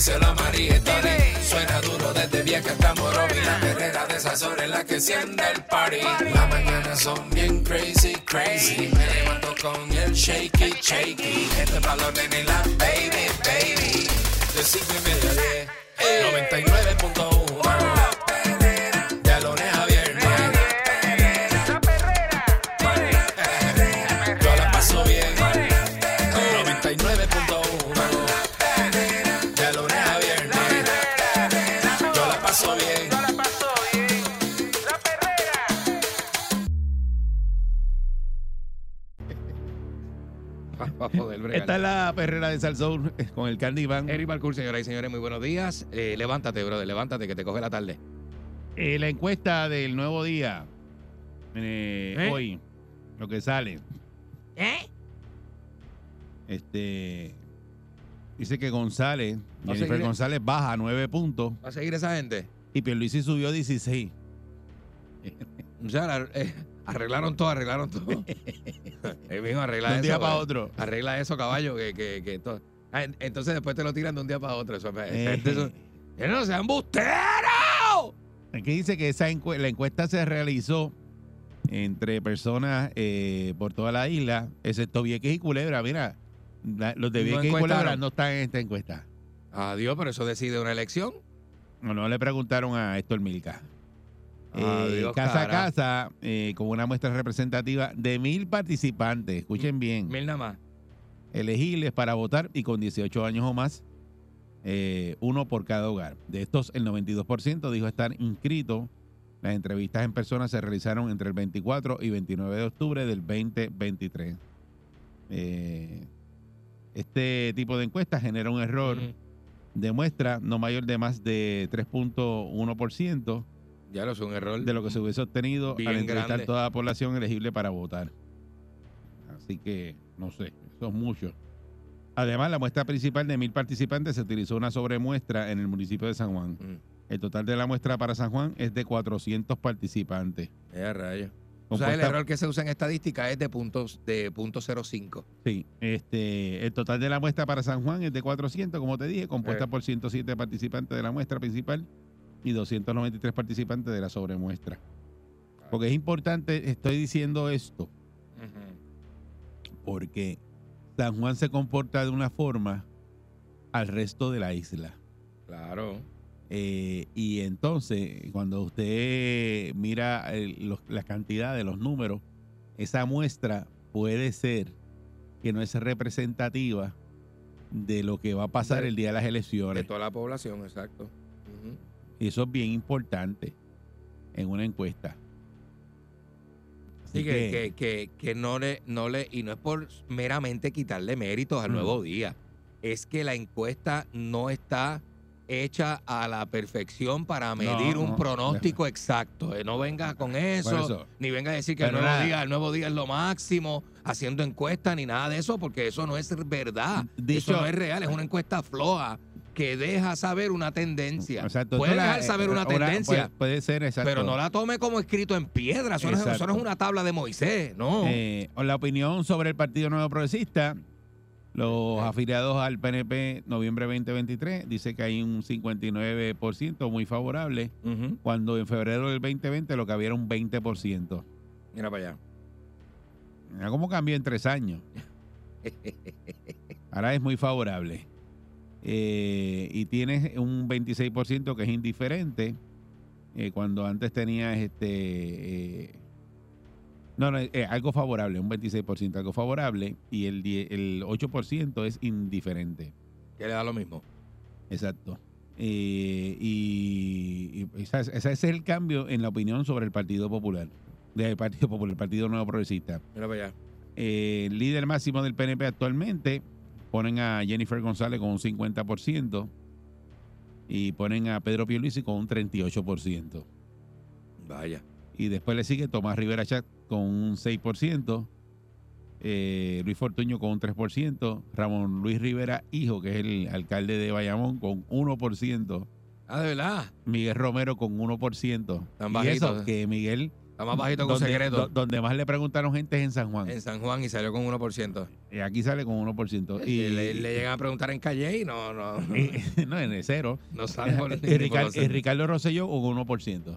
díselo a María. Suena duro desde vieja hasta Morovi. La perrera de esas horas la que enciende el party. Las mañanas son bien crazy, crazy. Me levanto con el shaky, shaky. Este balón en la baby, baby. De cinco y media a diez. 99.1 poder bregar. Esta es la perrera de Salsoul eh, con el Candy Van. Eric Balcour, señoras y señores, muy buenos días. Eh, levántate, brother, levántate, que te coge la tarde. Eh, la encuesta del nuevo día, eh, ¿Eh? hoy, lo que sale, ¿Eh? este, dice que González, ¿Va a Jennifer seguir? González baja 9 puntos ¿Va a seguir esa gente? y Pierluisi subió 16. O sea, la- eh, arreglaron todo, arreglaron todo. El mismo arregla De un eso. día para pues. otro. Arregla eso, caballo, que, que, que todo. Ah, en- entonces después te lo tiran de un día para otro. Eso, Eh. eso- ¡Eh, no sean busteros! Aquí dice que esa encue- la encuesta se realizó entre personas eh, por toda la isla, excepto Vieques y Culebra. Mira, la- los de No Vieques y encuestaron. Culebra no están en esta encuesta. Adiós, pero eso decide una elección. No, no le preguntaron a Héctor Milka. Eh, Adiós, casa a casa, eh, con una muestra representativa de mil participantes, escuchen bien, Mil nada más. elegibles para votar y con 18 años o más, eh, uno por cada hogar. De estos, el 92% dijo estar inscrito. Las entrevistas en persona se realizaron entre el 24 y 29 de octubre del 2023. Eh, este tipo de encuesta genera un error de muestra no mayor de más de 3.1% Ya lo es un error. de lo que se hubiese obtenido Bien al entrevistar grande. toda la población elegible para votar. Así que, no sé, eso es mucho. Además, la muestra principal de mil participantes se utilizó una sobremuestra en el municipio de San Juan. Mm. El total de la muestra para San Juan es de 400 participantes. Eh, rayo. O sea, el error que se usa en estadística es de puntos de punto 05. Sí, este, el total de la muestra para San Juan es de 400, como te dije, compuesta Eh. por 107 participantes de la muestra principal y 293 participantes de la sobremuestra. Porque es importante, estoy diciendo esto, porque San Juan se comporta de una forma al resto de la isla. Claro. Eh, y entonces, cuando usted mira el- los- la cantidad de los números, esa muestra puede ser que no es representativa de lo que va a pasar De- el día de las De elecciones. toda la población, exacto. Y eso es bien importante en una encuesta. Así Sí, que, que, que, que no le, no le, y no es por meramente quitarle méritos al Mm. nuevo día, es que la encuesta no está hecha a la perfección para medir un no. pronóstico exacto. Eh, No venga con eso, ni venga a decir que el nuevo, nada. día, el nuevo día es lo máximo, haciendo encuestas, ni nada de eso, porque eso no es verdad. Dicho- eso no es real, es una encuesta floja que deja saber una tendencia. Exacto, Puede la- dejar saber una ahora tendencia. Puede, puede ser, exacto. Pero no la tome como escrito en piedra. Eso, no es, eso Exacto. no es una tabla de Moisés, no. Eh, la opinión sobre el Partido Nuevo Progresista, los afiliados al PNP noviembre 2023, dice que hay un 59% muy favorable, cuando en febrero del 2020 lo que había era un 20%. Mira para allá. Mira cómo cambió en tres años. Ahora es muy favorable. Eh, y tienes un 26% que es indiferente, eh, cuando antes tenías este... eh, no, no, eh, algo favorable, un 26% algo favorable, y el, die- el 8% es indiferente. Que le da lo mismo. Exacto. Eh, y y ese es el cambio en la opinión sobre el Partido Popular. Del Partido Popular, el Partido Nuevo Progresista. Mira para allá. Eh, el líder máximo del PNP actualmente ponen a Jennifer González con un 50% y ponen a Pedro Pierluisi con un 38%. Vaya. Y después le sigue Tomás Rivera Chat con un 6%. eh, Luis Fortuño con un 3%. Ramón Luis Rivera, hijo, que es el alcalde de Bayamón, con 1%. Ah, de verdad. Miguel Romero con 1%. Tan y bajito. eso, que Miguel, Está más bajito con donde, secreto. do- donde más le preguntaron gente es en San Juan. en San Juan y salió con 1%. Y aquí sale con 1%. Y Y, le, le llegan a preguntar en Calle y no, no, no, y- no, en el cero. no sale por Y, ni por Ricardo, los y Ricardo Rosselló con 1%.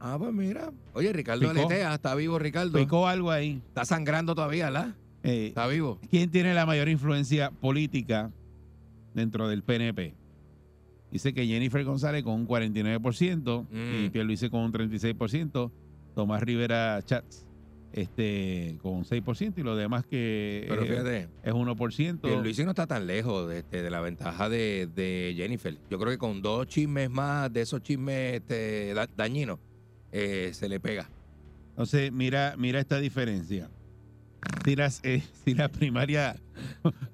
Ah, pues mira. Oye, Ricardo Picó. Aletea, está vivo Ricardo. Picó algo ahí. Está sangrando todavía, ¿verdad? Eh, Está vivo. ¿Quién tiene la mayor influencia política dentro del PNP? Dice que Jennifer González con un 49% Mm. y Pierluisi con un 36%, Tomás Rivera Chats este, con un 6% y lo demás que Pero eh, fíjate, es 1%. Luis no está tan lejos de, este, de la ventaja de, de Jennifer. Yo creo que con dos chismes más de esos chismes este, da- dañinos, eh, se le pega. Entonces, mira, mira esta diferencia. Si las, eh, si la primaria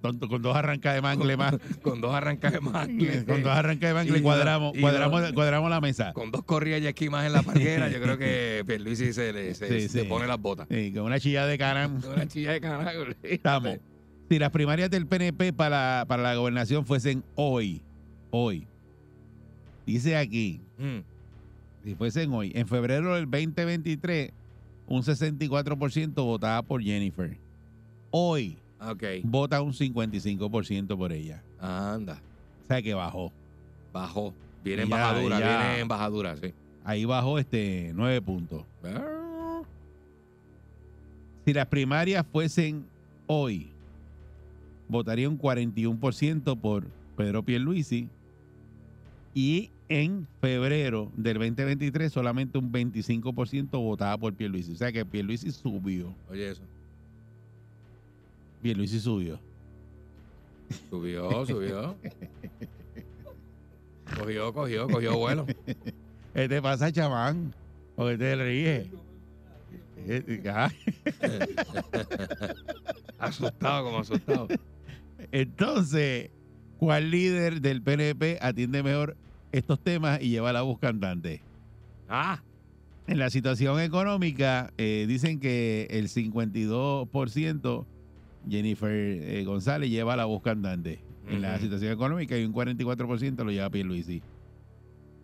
con, con dos arrancas de mangle más, Con dos arrancas de mangle. con dos arrancas de mangle Y cuadramos, y cuadramos, dos- cuadramos la mesa. Con dos corridas y aquí más en la parguera, yo creo que Pierluisi se, le, se, Sí, se sí. pone las botas. Sí, con una chilla de canam. Una chilla de. Estamos. Si las primarias del PNP para, para la gobernación fuesen hoy, hoy, dice aquí, Mm. si fuesen hoy, en febrero del 2023, un 64% votaba por Jennifer. Hoy vota un 55% por ella. Anda. O sea que bajó. Bajó. Viene en Ya, bajadura, ya. viene en bajadura, sí. Ahí bajó este 9 puntos. Ah, Si las primarias fuesen hoy, votaría un 41% por Pedro Pierluisi y en febrero del 2023 solamente un 25% votaba por Pierluisi. O sea que Pierluisi subió. Oye, eso. Pierluisi subió. Subió, subió. Cogió, cogió, cogió vuelo. ¿Qué te pasa, chamán? ¿O te ríes? Ah. Asustado, como asustado. Entonces, ¿cuál líder del PNP atiende mejor estos temas y lleva la voz cantante? Ah, En la situación económica, eh, dicen que el 52% Jennifer eh, González lleva la voz candante. En la situación económica y un 44% lo lleva Pierluisi.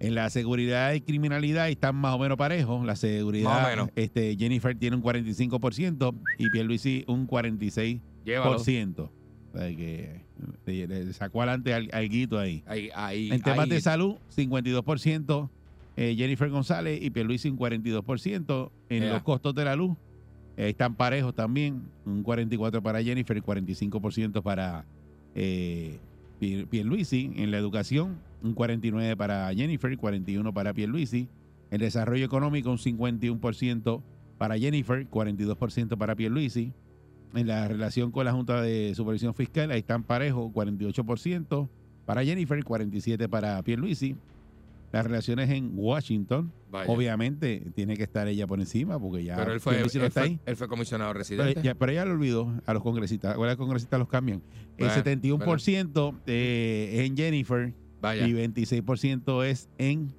En la seguridad y criminalidad están más o menos parejos. La seguridad, menos. Este, Jennifer tiene un 45% y Pierluisi un 46%. llévalo. O sea, que le, le sacó adelante al, alguito ahí. Ahí, ahí. En temas ahí. de salud, 52% eh, Jennifer González y Pierluisi un 42%. En Yeah. los costos de la luz eh, están parejos también, un 44% para Jennifer y 45% para eh, Pier- Pierluisi. En la educación, un 49% para Jennifer y 41% para Pierluisi. En desarrollo económico, un 51% para Jennifer, 42% para Pierluisi. En la relación con la Junta de Supervisión Fiscal, ahí están parejos, 48% para Jennifer, 47% para Pierluisi. Las relaciones en Washington, Vaya. obviamente, tiene que estar ella por encima, porque ya Pero él fue, no está fue, ahí. él fue comisionado Pero residente. ya, pero ella lo olvidó a los congresistas. Ahora los congresistas los cambian. El Bueno, 71% eh, es en Jennifer Vaya, y 26% es en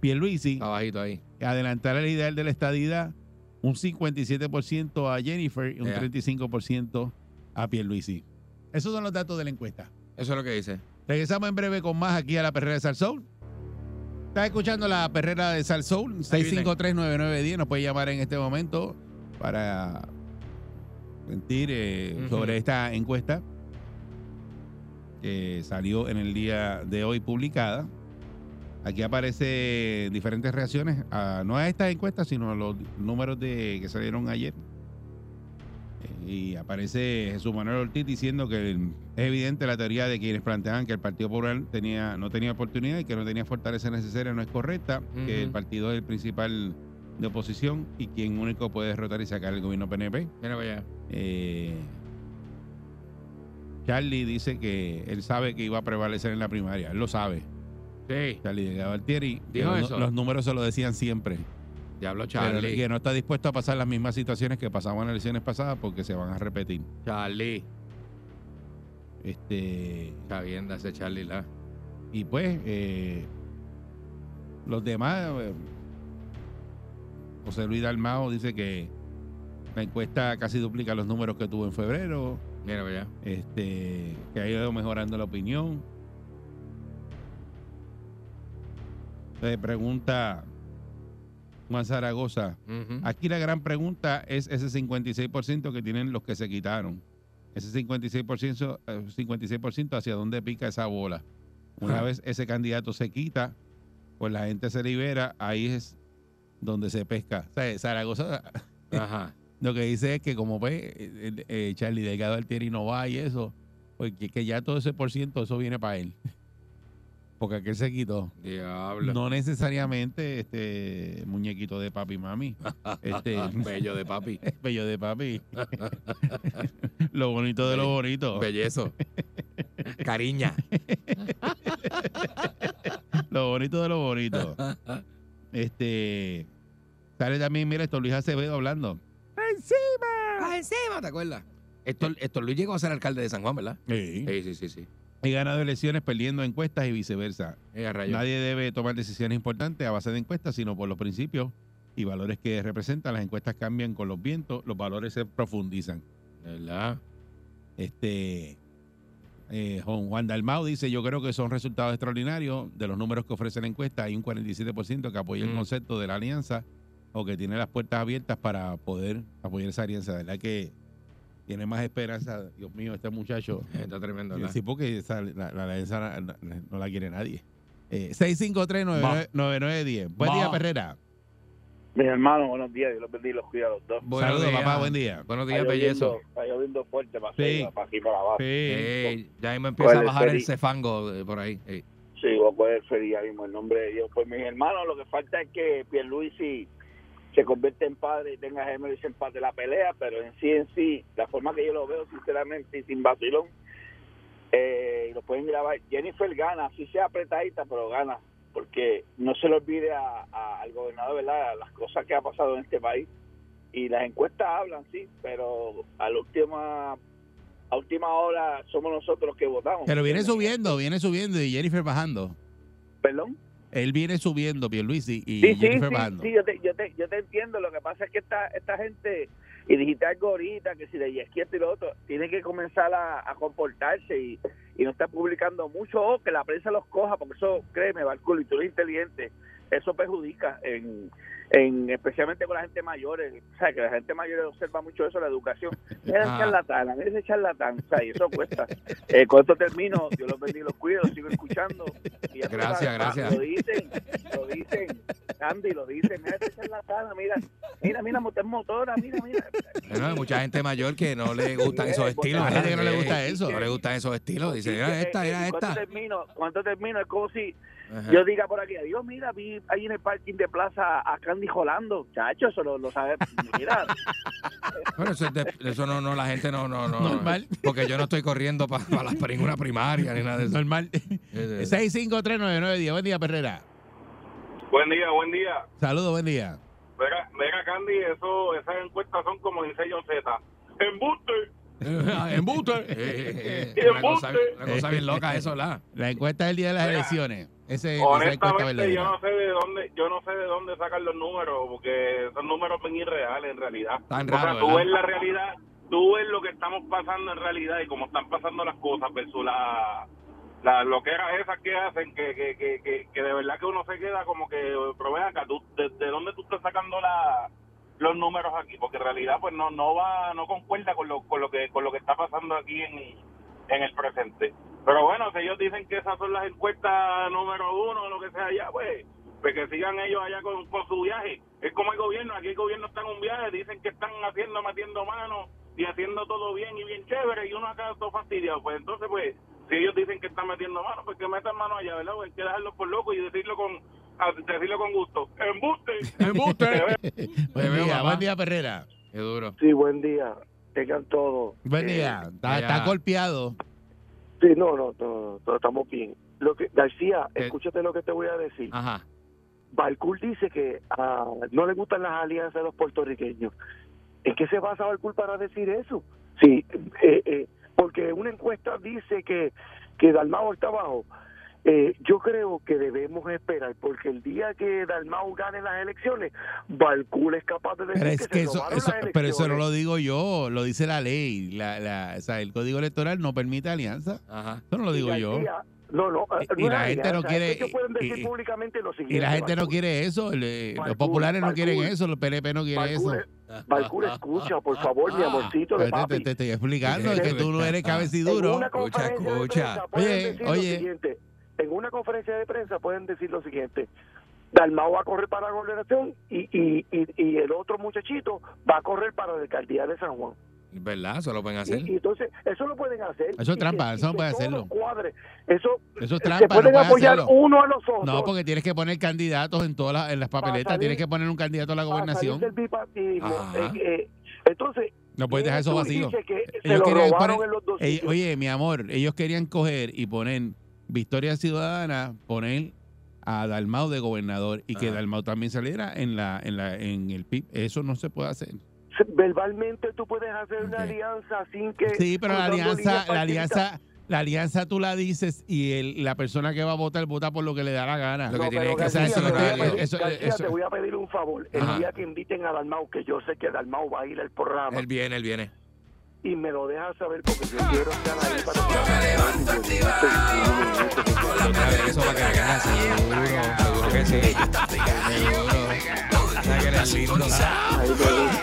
Pierluisi. está bajito ahí. Adelantar el ideal de la estadidad, un 57% a Jennifer y un Ya. 35% a Pierluisi. Esos son los datos de la encuesta. Eso es lo que dice. Regresamos en breve con más aquí a la Perrera de Salsoul. Estás escuchando la Perrera de Salsoul, 6539910. Nos puede llamar en este momento para sentir eh, sobre esta encuesta que salió en el día de hoy publicada. Aquí aparece diferentes reacciones, a, no a estas encuestas, sino a los números de, que salieron ayer. Eh, Y aparece Jesús Manuel Ortiz diciendo que es evidente la teoría de quienes planteaban que el Partido Popular tenía, no tenía oportunidad y que no tenía fortaleza necesaria no es correcta, que el partido es el principal de oposición y quien único puede derrotar y sacar el gobierno PNP. Mira allá. Eh, Charlie dice que él sabe que iba a prevalecer en la primaria, él lo sabe. Sí, Charlie Delgado Altieri, Dijo los, eso. los números se lo decían siempre. diablo Pero Charlie. que no está dispuesto a pasar las mismas situaciones que pasaban en elecciones pasadas porque se van a repetir. Charlie. Este Está bien, da ese Charlie la. y pues eh, los demás eh, José Luis Dalmao dice que la encuesta casi duplica los números que tuvo en febrero, Mira, vaya. este, que ha ido mejorando la opinión. Se pregunta Juan Zaragoza, aquí la gran pregunta es ese 56% que tienen los que se quitaron. Ese 56%, eh, 56% hacia dónde pica esa bola. Una Ajá. vez ese candidato se quita, pues la gente se libera, ahí es donde se pesca. O sea, Zaragoza Ajá. lo que dice es que como ve, eh, eh, Charlie Delgado Altieri no va y eso, pues que, que ya todo ese por ciento, eso viene para él. Porque aquel se quitó. Diablo. No necesariamente este muñequito de papi y mami. Este Bello de papi. bello de papi. lo bonito de lo bonito. Bellezo. Cariña. Lo bonito de lo bonito. Este sale también, mira esto, Luis Acevedo hablando. Ah, encima, ¿te acuerdas? Esto, esto Luis llegó a ser alcalde de San Juan, ¿verdad? Sí. Sí, sí, sí, sí. He ganado elecciones perdiendo encuestas y viceversa. Eh. Nadie debe tomar decisiones importantes a base de encuestas, sino por los principios y valores que representan. Las encuestas cambian con los vientos, los valores se profundizan. ¿Verdad? Este eh, Juan Juan Dalmau dice, yo creo que son resultados extraordinarios de los números que ofrece la encuesta. Hay un 47% que apoya el Mm. concepto de la alianza o que tiene las puertas abiertas para poder apoyar esa alianza. ¿Verdad que tiene más esperanza? Dios mío, este muchacho. Está tremendo, ¿verdad? Sí, porque esa- la, la alianza la- la- no la quiere nadie. Eh, 653-9910. Buen día. Perrera. Mis hermanos, buenos días. Dios los bendiga y los cuida a los dos. Buenos Saludos, días. papá, buen día. Buenos Está días, bellezo. lloviendo- Está lloviendo fuerte para, Sí. arriba, para aquí, para abajo. Sí. Eh, ya mismo empieza a Pues, bajar el cefango de por ahí. Eh, Sí, voy a poder feliz ya mismo en nombre de Dios. Pues mis hermanos, lo que falta es que Pierluisi se convierta en padre y tenga gemelos y se empate la pelea, pero en sí, en sí, la forma que yo lo veo, sinceramente, y sin vacilón, eh, y lo pueden grabar, Jennifer gana, así sea apretadita, pero gana, porque no se le olvide a- a- al gobernador, ¿verdad?, las cosas que ha pasado en este país. Y las encuestas hablan, sí, pero a la última, a última hora somos nosotros los que votamos. Pero viene subiendo, viene subiendo y Jennifer bajando. ¿Perdón? Él viene subiendo, Pierluisi, y Sí, sí, Jennifer sí, bajando. sí, yo te, yo, te, yo te entiendo. Lo que pasa es que esta, esta gente, y dijiste algo ahorita, que si de izquierda y lo otro, tiene que comenzar a, a comportarse y, y no estar publicando mucho, o que la prensa los coja, porque eso, créeme, Barculo, y tú eres inteligente, eso perjudica, en, en especialmente con la gente mayor. O sea, que la gente mayor observa mucho eso, la educación. Ese Ah. charlatán, mira ese charlatán, o sea, y eso cuesta. Eh, con esto termino, Dios los bendiga y los cuido, sigo escuchando. Y Gracias, sabes, gracias. Lo dicen, lo dicen, Andy, lo dicen, mira charlatán, mira, mira, mira, motor motora, mira, mira. Bueno, hay mucha gente mayor que no le gustan esos estilos. Hay gente que no le gusta eso. No le gustan esos estilos. Dice, mira esta, ¿Cuánto esta. termino? ¿Cuánto termino? Es como si Ajá. yo diga por aquí, Dios, mira, vi ahí en el parking de plaza a Candy Jolando. Chacho, eso lo, lo sabe. Mira, Bueno, eso, es de- eso no, no, la gente no, no, no. Normal. Porque yo no estoy corriendo para la ninguna primaria ni nada de eso. Normal. Eh, 6539910. Buen día, Perrera. Buen día, buen día. Saludos, buen día. Mira, mira Candy, eso, esas encuestas son como dice John Z. ¡Embuste! Embuste. eh, eh, eh, una, cosa, embuste. una cosa bien loca eso, ¿la? La encuesta del día de las Mira, elecciones. Ese, Honestamente, yo no sé de dónde, yo no sé de dónde sacan los números, porque son números bien irreales en realidad. Tan o sea, tú ¿verdad? ves la realidad, tú ves lo que estamos pasando en realidad y cómo están pasando las cosas versus la, la lo que era esas que hacen que, que, que, que, que de verdad que uno se queda como que pero ven acá tú de, de dónde tú estás sacando la los números aquí porque en realidad pues no no va no concuerda con lo con lo que con lo que está pasando aquí en en el presente. Pero bueno si ellos dicen que esas son las encuestas número uno o lo que sea allá pues pues que sigan ellos allá con, con su viaje. Es como el gobierno aquí el gobierno está en un viaje dicen que están haciendo metiendo manos y haciendo todo bien y bien chévere y uno acá todo fastidiado. Pues entonces pues si ellos dicen que están metiendo manos pues que metan manos allá verdad Pues hay que dejarlos por locos y decirlo con a- decirlo con gusto. Embuste Buen veo, día, buen día, Perrera. Qué duro. sí, buen día. Tengan todo. Buen Eh. Está, golpeado. Sí, no, no, no, no, estamos bien. Lo que, García, Eh. escúchate lo que te voy a decir. Ajá. Balcour dice que ah, no le gustan las alianzas de los puertorriqueños. ¿En qué se basa Balcour para decir eso? Sí, eh, eh, porque una encuesta dice que, que Dalmao está abajo Eh, yo creo que debemos esperar, porque el día que Dalmau gane las elecciones, Balcul es capaz de decir Pero que, es que se eso, robaron eso- las pero eso no lo digo yo, lo dice la ley. La, la, o sea, el código electoral no permite alianza. Ajá. Eso no lo digo yo. García- No, no, Y- eh, y no la gente no quiere- es que ellos pueden decir y- públicamente lo siguiente. Y la gente no Balcul. quiere eso. le- los Balcul, populares no Balcul. quieren eso. Los PNP no quieren eso. Balcul, Balcul, escucha, por favor, mi amorcito de te, te- te estoy explicando, es que tú no eres En cabeciduro. Escucha, escucha. Oye, oye. En una conferencia de prensa pueden decir lo siguiente. Dalmau va a correr para la gobernación y, y, y, y el otro muchachito va a correr para la alcaldía de San Juan. ¿Verdad? Eso lo pueden hacer. y entonces, eso lo pueden hacer. Eso es trampa, eso no puede hacerlo. cuadre. Eso, Eso es se trampa, no pueden apoyar hacerlo. uno a los otros. No, porque tienes que poner candidatos en todas las, en las papeletas. salir- tienes que poner un candidato a la gobernación. Eh, eh, entonces, No puedes dejar eso tú vacío. se Ellos poner- oye, mi amor, ellos querían coger y poner Victoria Ciudadana, poner a Dalmau de gobernador y que. Dalmau también saliera en la en la en el PIB. Eso no se puede hacer. verbalmente tú puedes hacer una alianza sin que Sí, pero la alianza, la alianza, la alianza tú la dices y el, la persona que va a votar vota por lo que le da la gana. Lo que No, tiene que hacer eso te no voy a pedir- Eso- García, eso- te voy a pedir un favor. El Ajá. día que inviten a Dalmau, que yo sé que Dalmau va a ir al programa, Él viene, él viene. Y me lo dejas saber porque yo quiero estar ahí para vez eso que venga seguro, seguro que sí. Seguro. Que eres lindo. Ahí me gusta.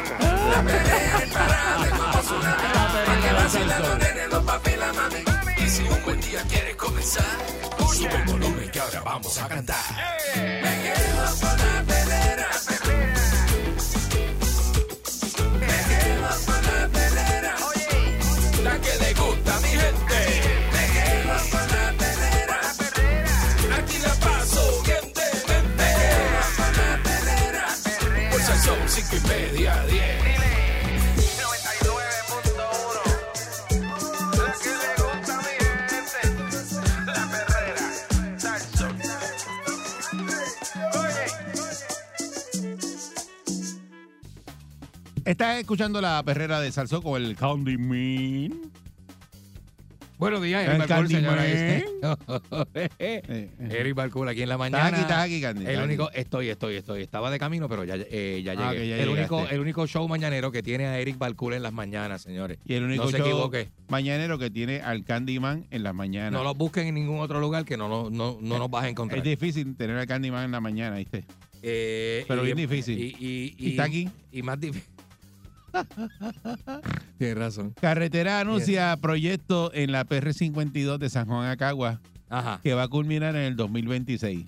Y si un buen día quieres comenzar, sube el volumen que ahora vamos a cantar. Me quedo con la perrera. Salso Oye Estás escuchando la perrera de Salsó con el Candyman. Buenos días, Eric Balcour, señora. Eh, Eh, Eric Balcour aquí en la mañana. aquí, estás aquí, Candy. El único, estoy, estoy, estoy. Estaba de camino, pero ya, eh, ya llegué. Ah, ya el, único, el único show mañanero que tiene a Eric Balcour en las mañanas, señores. Y el único no se show equivoque. mañanero que tiene al Candyman en las mañanas. No lo busquen en ningún otro lugar que no, no, no, no nos vas a encontrar. es difícil tener al Candyman en la mañana, ¿viste? Eh, pero y- bien difícil. Y, y- Y está aquí. Y más difícil. Tienes razón. Carretera anuncia proyecto en la PR52 de San Juan Acagua Ajá. que va a culminar en el 2026.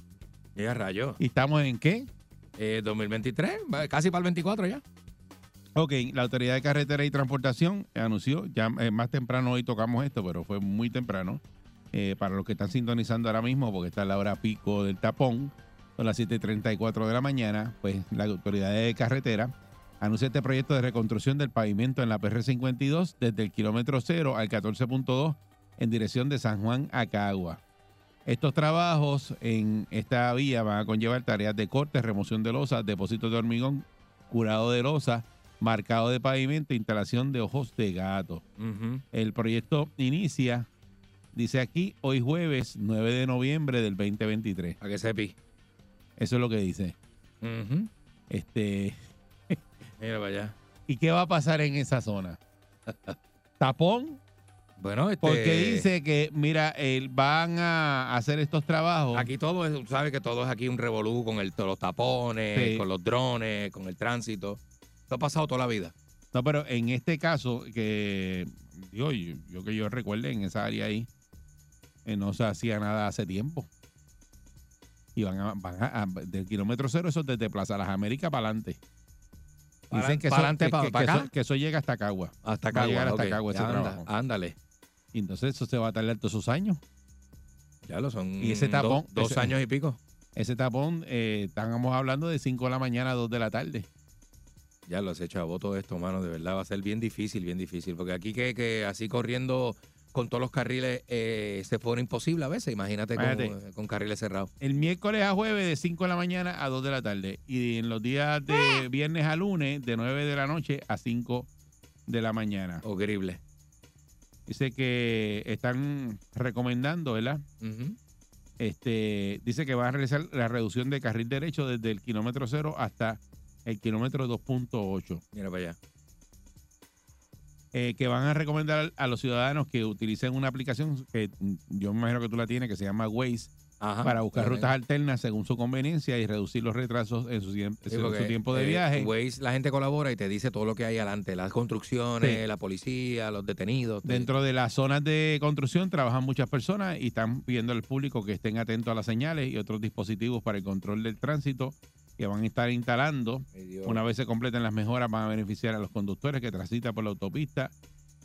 Llega rayo. ¿Y estamos en qué? Eh, 2023, va- casi para el 24 ya. Ok, la Autoridad de Carretera y Transportación anunció, ya eh, más temprano hoy tocamos esto, pero fue muy temprano, eh, para los que están sintonizando ahora mismo, porque está la hora pico del tapón, son las 7.34 de la mañana, pues la Autoridad de Carretera anuncia este proyecto de reconstrucción del pavimento en la PR52 desde el kilómetro 0 al 14.2 en dirección de San Juan a Cagua. Estos trabajos en esta vía van a conllevar tareas de corte, remoción de losas, depósitos de hormigón, curado de losa, marcado de pavimento, instalación de ojos de gato. El proyecto inicia, dice aquí, hoy jueves 9 de noviembre del 2023. Para que sepi. Eso es lo que dice. Este, Mira para allá. ¿Y qué va a pasar en esa zona? Tapón, Bueno, este, porque dice que, mira, el- van a hacer estos trabajos. Aquí todo es, sabe que todo es aquí un revolú con el, los tapones, Sí. con los drones, con el tránsito. Esto ha pasado toda la vida. No, pero en este caso, que yo, yo, yo que yo recuerde en esa área ahí, eh, no se hacía nada hace tiempo. Y van, a, van a- a- del kilómetro cero, eso es desde Plaza Las Américas para adelante. Para- Dicen que, para eso, que- que- acá. eso, que eso llega hasta Cagua. Hasta Va a acá. llegar hasta Cagua ese Anda, trabajo. ándale. Y entonces eso se va a tardar todos esos años. Ya lo son. Y ese do- tapón, dos ese- años y pico. Ese tapón, eh, estamos hablando de 5 de la mañana a 2 de la tarde. Ya lo has hecho a voto esto, mano. De verdad va a ser bien difícil, bien difícil. Porque aquí que, que así corriendo con todos los carriles eh, se pone imposible a veces. Imagínate con, Imagínate. con carriles cerrados. El miércoles a jueves de 5 de la mañana a 2 de la tarde. Y en los días de viernes a lunes de 9 de la noche a 5 de la mañana. Horrible. Dice que están recomendando, ¿verdad? Este, dice que va a realizar la reducción de carril derecho desde el kilómetro cero hasta el kilómetro 2.8. Mira para allá. Eh, que van a recomendar a los ciudadanos que utilicen una aplicación que yo me imagino que tú la tienes, que se llama Waze, Ajá. para buscar rutas alternas según su conveniencia y reducir los retrasos en su, Sí, en su tiempo de eh, viaje. Waze, la gente colabora y te dice todo lo que hay adelante, las construcciones, Sí. la policía, los detenidos. te- Dentro de las zonas de construcción trabajan muchas personas y están pidiendo al público que estén atentos a las señales y otros dispositivos para el control del tránsito que van a estar instalando. Una vez se completen las mejoras, van a beneficiar a los conductores que transitan por la autopista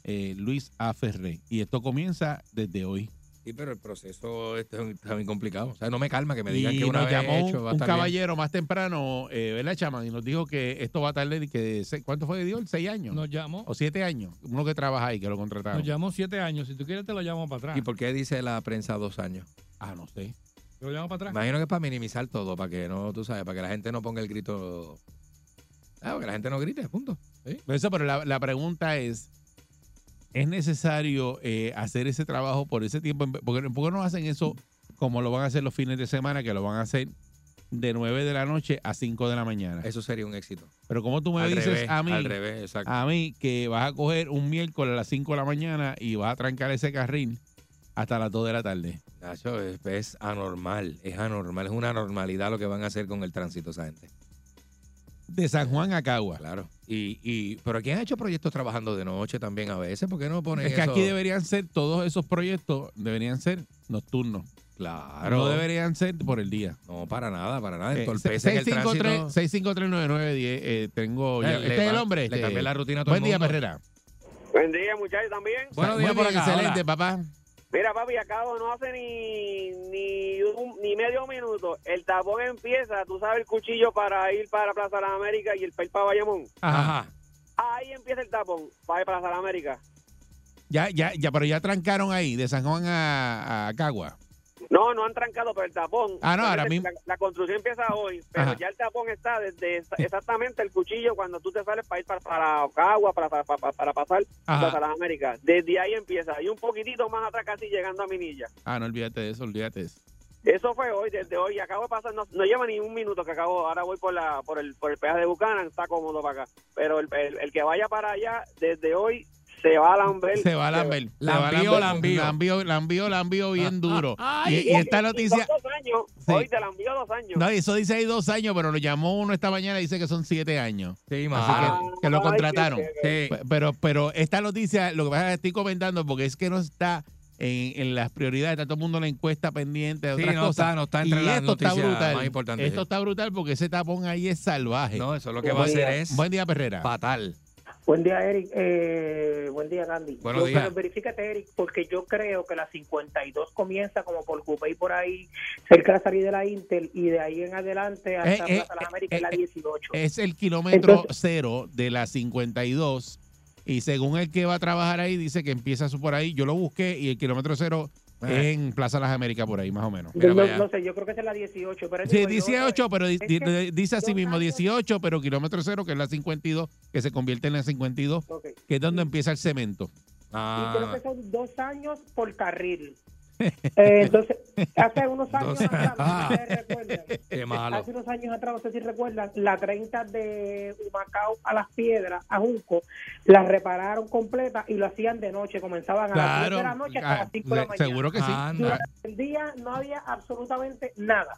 eh, Luis A. Ferré. Y esto comienza desde hoy. Sí, pero el proceso está está muy complicado. O sea, no me calma que me digan y que una nos vez llamó hecho un, va a un estar bien. caballero más temprano, eh, ¿verdad, Chaman? Y nos dijo que esto va a tardar, y que se- ¿cuánto fue que dio? ¿Seis años? Nos llamó, ¿O siete años? Uno que trabaja ahí, que lo contrataron. nos llamó siete años. Si tú quieres, te lo llamo para atrás. ¿Y por qué dice la prensa dos años? Ah, no sé. Te lo llamo para atrás. Imagino que es para minimizar todo, para que no, tú sabes, para que la gente no ponga el grito. Ah, para que la gente no grite, punto. Eso, pero la, la pregunta es, ¿es necesario eh, hacer ese trabajo por ese tiempo? ¿Por qué, por qué no hacen eso como lo van a hacer los fines de semana, que lo van a hacer de 9 de la noche a 5 de la mañana? Eso sería un éxito. Pero como tú me al dices revés, a mí, Al revés, exacto. a mí que vas a coger un miércoles a las 5 de la mañana y vas a trancar ese carril hasta las 2 de la tarde. Nacho, es, es anormal, es anormal, es una anormalidad lo que van a hacer con el tránsito esa gente. De San Juan a Cagua. Claro. Y, y, pero aquí han hecho proyectos trabajando de noche también a veces, ¿por qué no ponen Es que eso? aquí deberían ser, todos esos proyectos deberían ser nocturnos. Claro. No deberían ser por el día. No, para nada, para nada. Eh, el tránsito. 653-9910. Eh, tengo ya. Eh, le este es el hombre. le este. cambié la rutina a todo Buen el día, mundo. Perrera. Buen día, muchachos, también. Buenos días bien, por acá, Excelente, hola. papá. Mira, papi, acabo no hace ni, ni, un- ni medio minuto. El tapón empieza, tú sabes, el cuchillo para ir para Plaza de las Américas y el país para Bayamón. Ajá. Ahí empieza el tapón para ir para Plaza de las Américas. Ya, ya, ya, pero ya trancaron ahí, de San Juan a, a Cagua. No, no han trancado, pero el tapón. Ah, no, ahora mismo- La, la construcción empieza hoy, pero Ajá. ya el tapón está desde exactamente el cuchillo cuando tú te sales para ir para, para Cagua, para, para, para, para pasar Ajá. De las Américas. Desde ahí empieza. Y un poquitito más atrás, casi llegando a Minilla. Ah, no olvídate de eso, olvídate de eso. Eso fue hoy, desde hoy. Acabo de pasar, no, no lleva ni un minuto que acabo. Ahora voy por la por el, por el peaje de Buchanan, está cómodo para acá. Pero el, el, el que vaya para allá, desde hoy se va a lamber. Se va a lamber. Se va a Lambío, lamber. lambío. Lambío, lambío, lambío bien duro. Ay. Y, y esta noticia, Dos años, Sí. Hoy te la envió dos años. no, eso dice ahí dos años, pero lo llamó uno esta mañana y dice que son siete años. Sí, Así mano. que, que lo contrataron. Sí. Pe- Pero, pero esta noticia, lo que pasa es que estoy comentando porque es que no está en, en las prioridades, está todo el mundo en la encuesta pendiente de Sí, otras no cosas. está, no está y entre las esto está brutal. más. Esto está brutal porque ese tapón ahí es salvaje. No, eso lo que va a hacer es Buen día, Perrera. fatal. Buen día, Eric. Eh, buen día, Gandhi. Buenos Yo- días. pero verifícate, Eric, porque yo creo que la 52 comienza como por Cupey por ahí, cerca de la salida de la Intel, y de ahí en adelante hasta Eh, eh, Plaza Las Américas, eh, la eh, 18. Es el kilómetro Entonces- cero de la 52. Y según el que va a trabajar ahí, dice que empieza por ahí. Yo lo busqué y el kilómetro cero Es en Plaza Las Américas, por ahí, más o menos. mira no, no sé, yo creo que es la 18. Pero Sí, digo, yo- 18, pero di- di- que dice así mismo años- 18, pero kilómetro cero, que es la 52, que se convierte en la 52, Ok. que es donde empieza el cemento. Y creo Ah, que son dos años por carril. Eh, entonces, hace unos años atrás, no sé si ustedes recuerdan, qué malo. Hace unos años atrás, no sé si recuerdan, la 30 de Humacao a Las Piedras, a Junco, la repararon completa y lo hacían de noche. Comenzaban a las 10 Claro, de la noche hasta ah, las 5 de la mañana. seguro que sí. Durante el día no había absolutamente nada.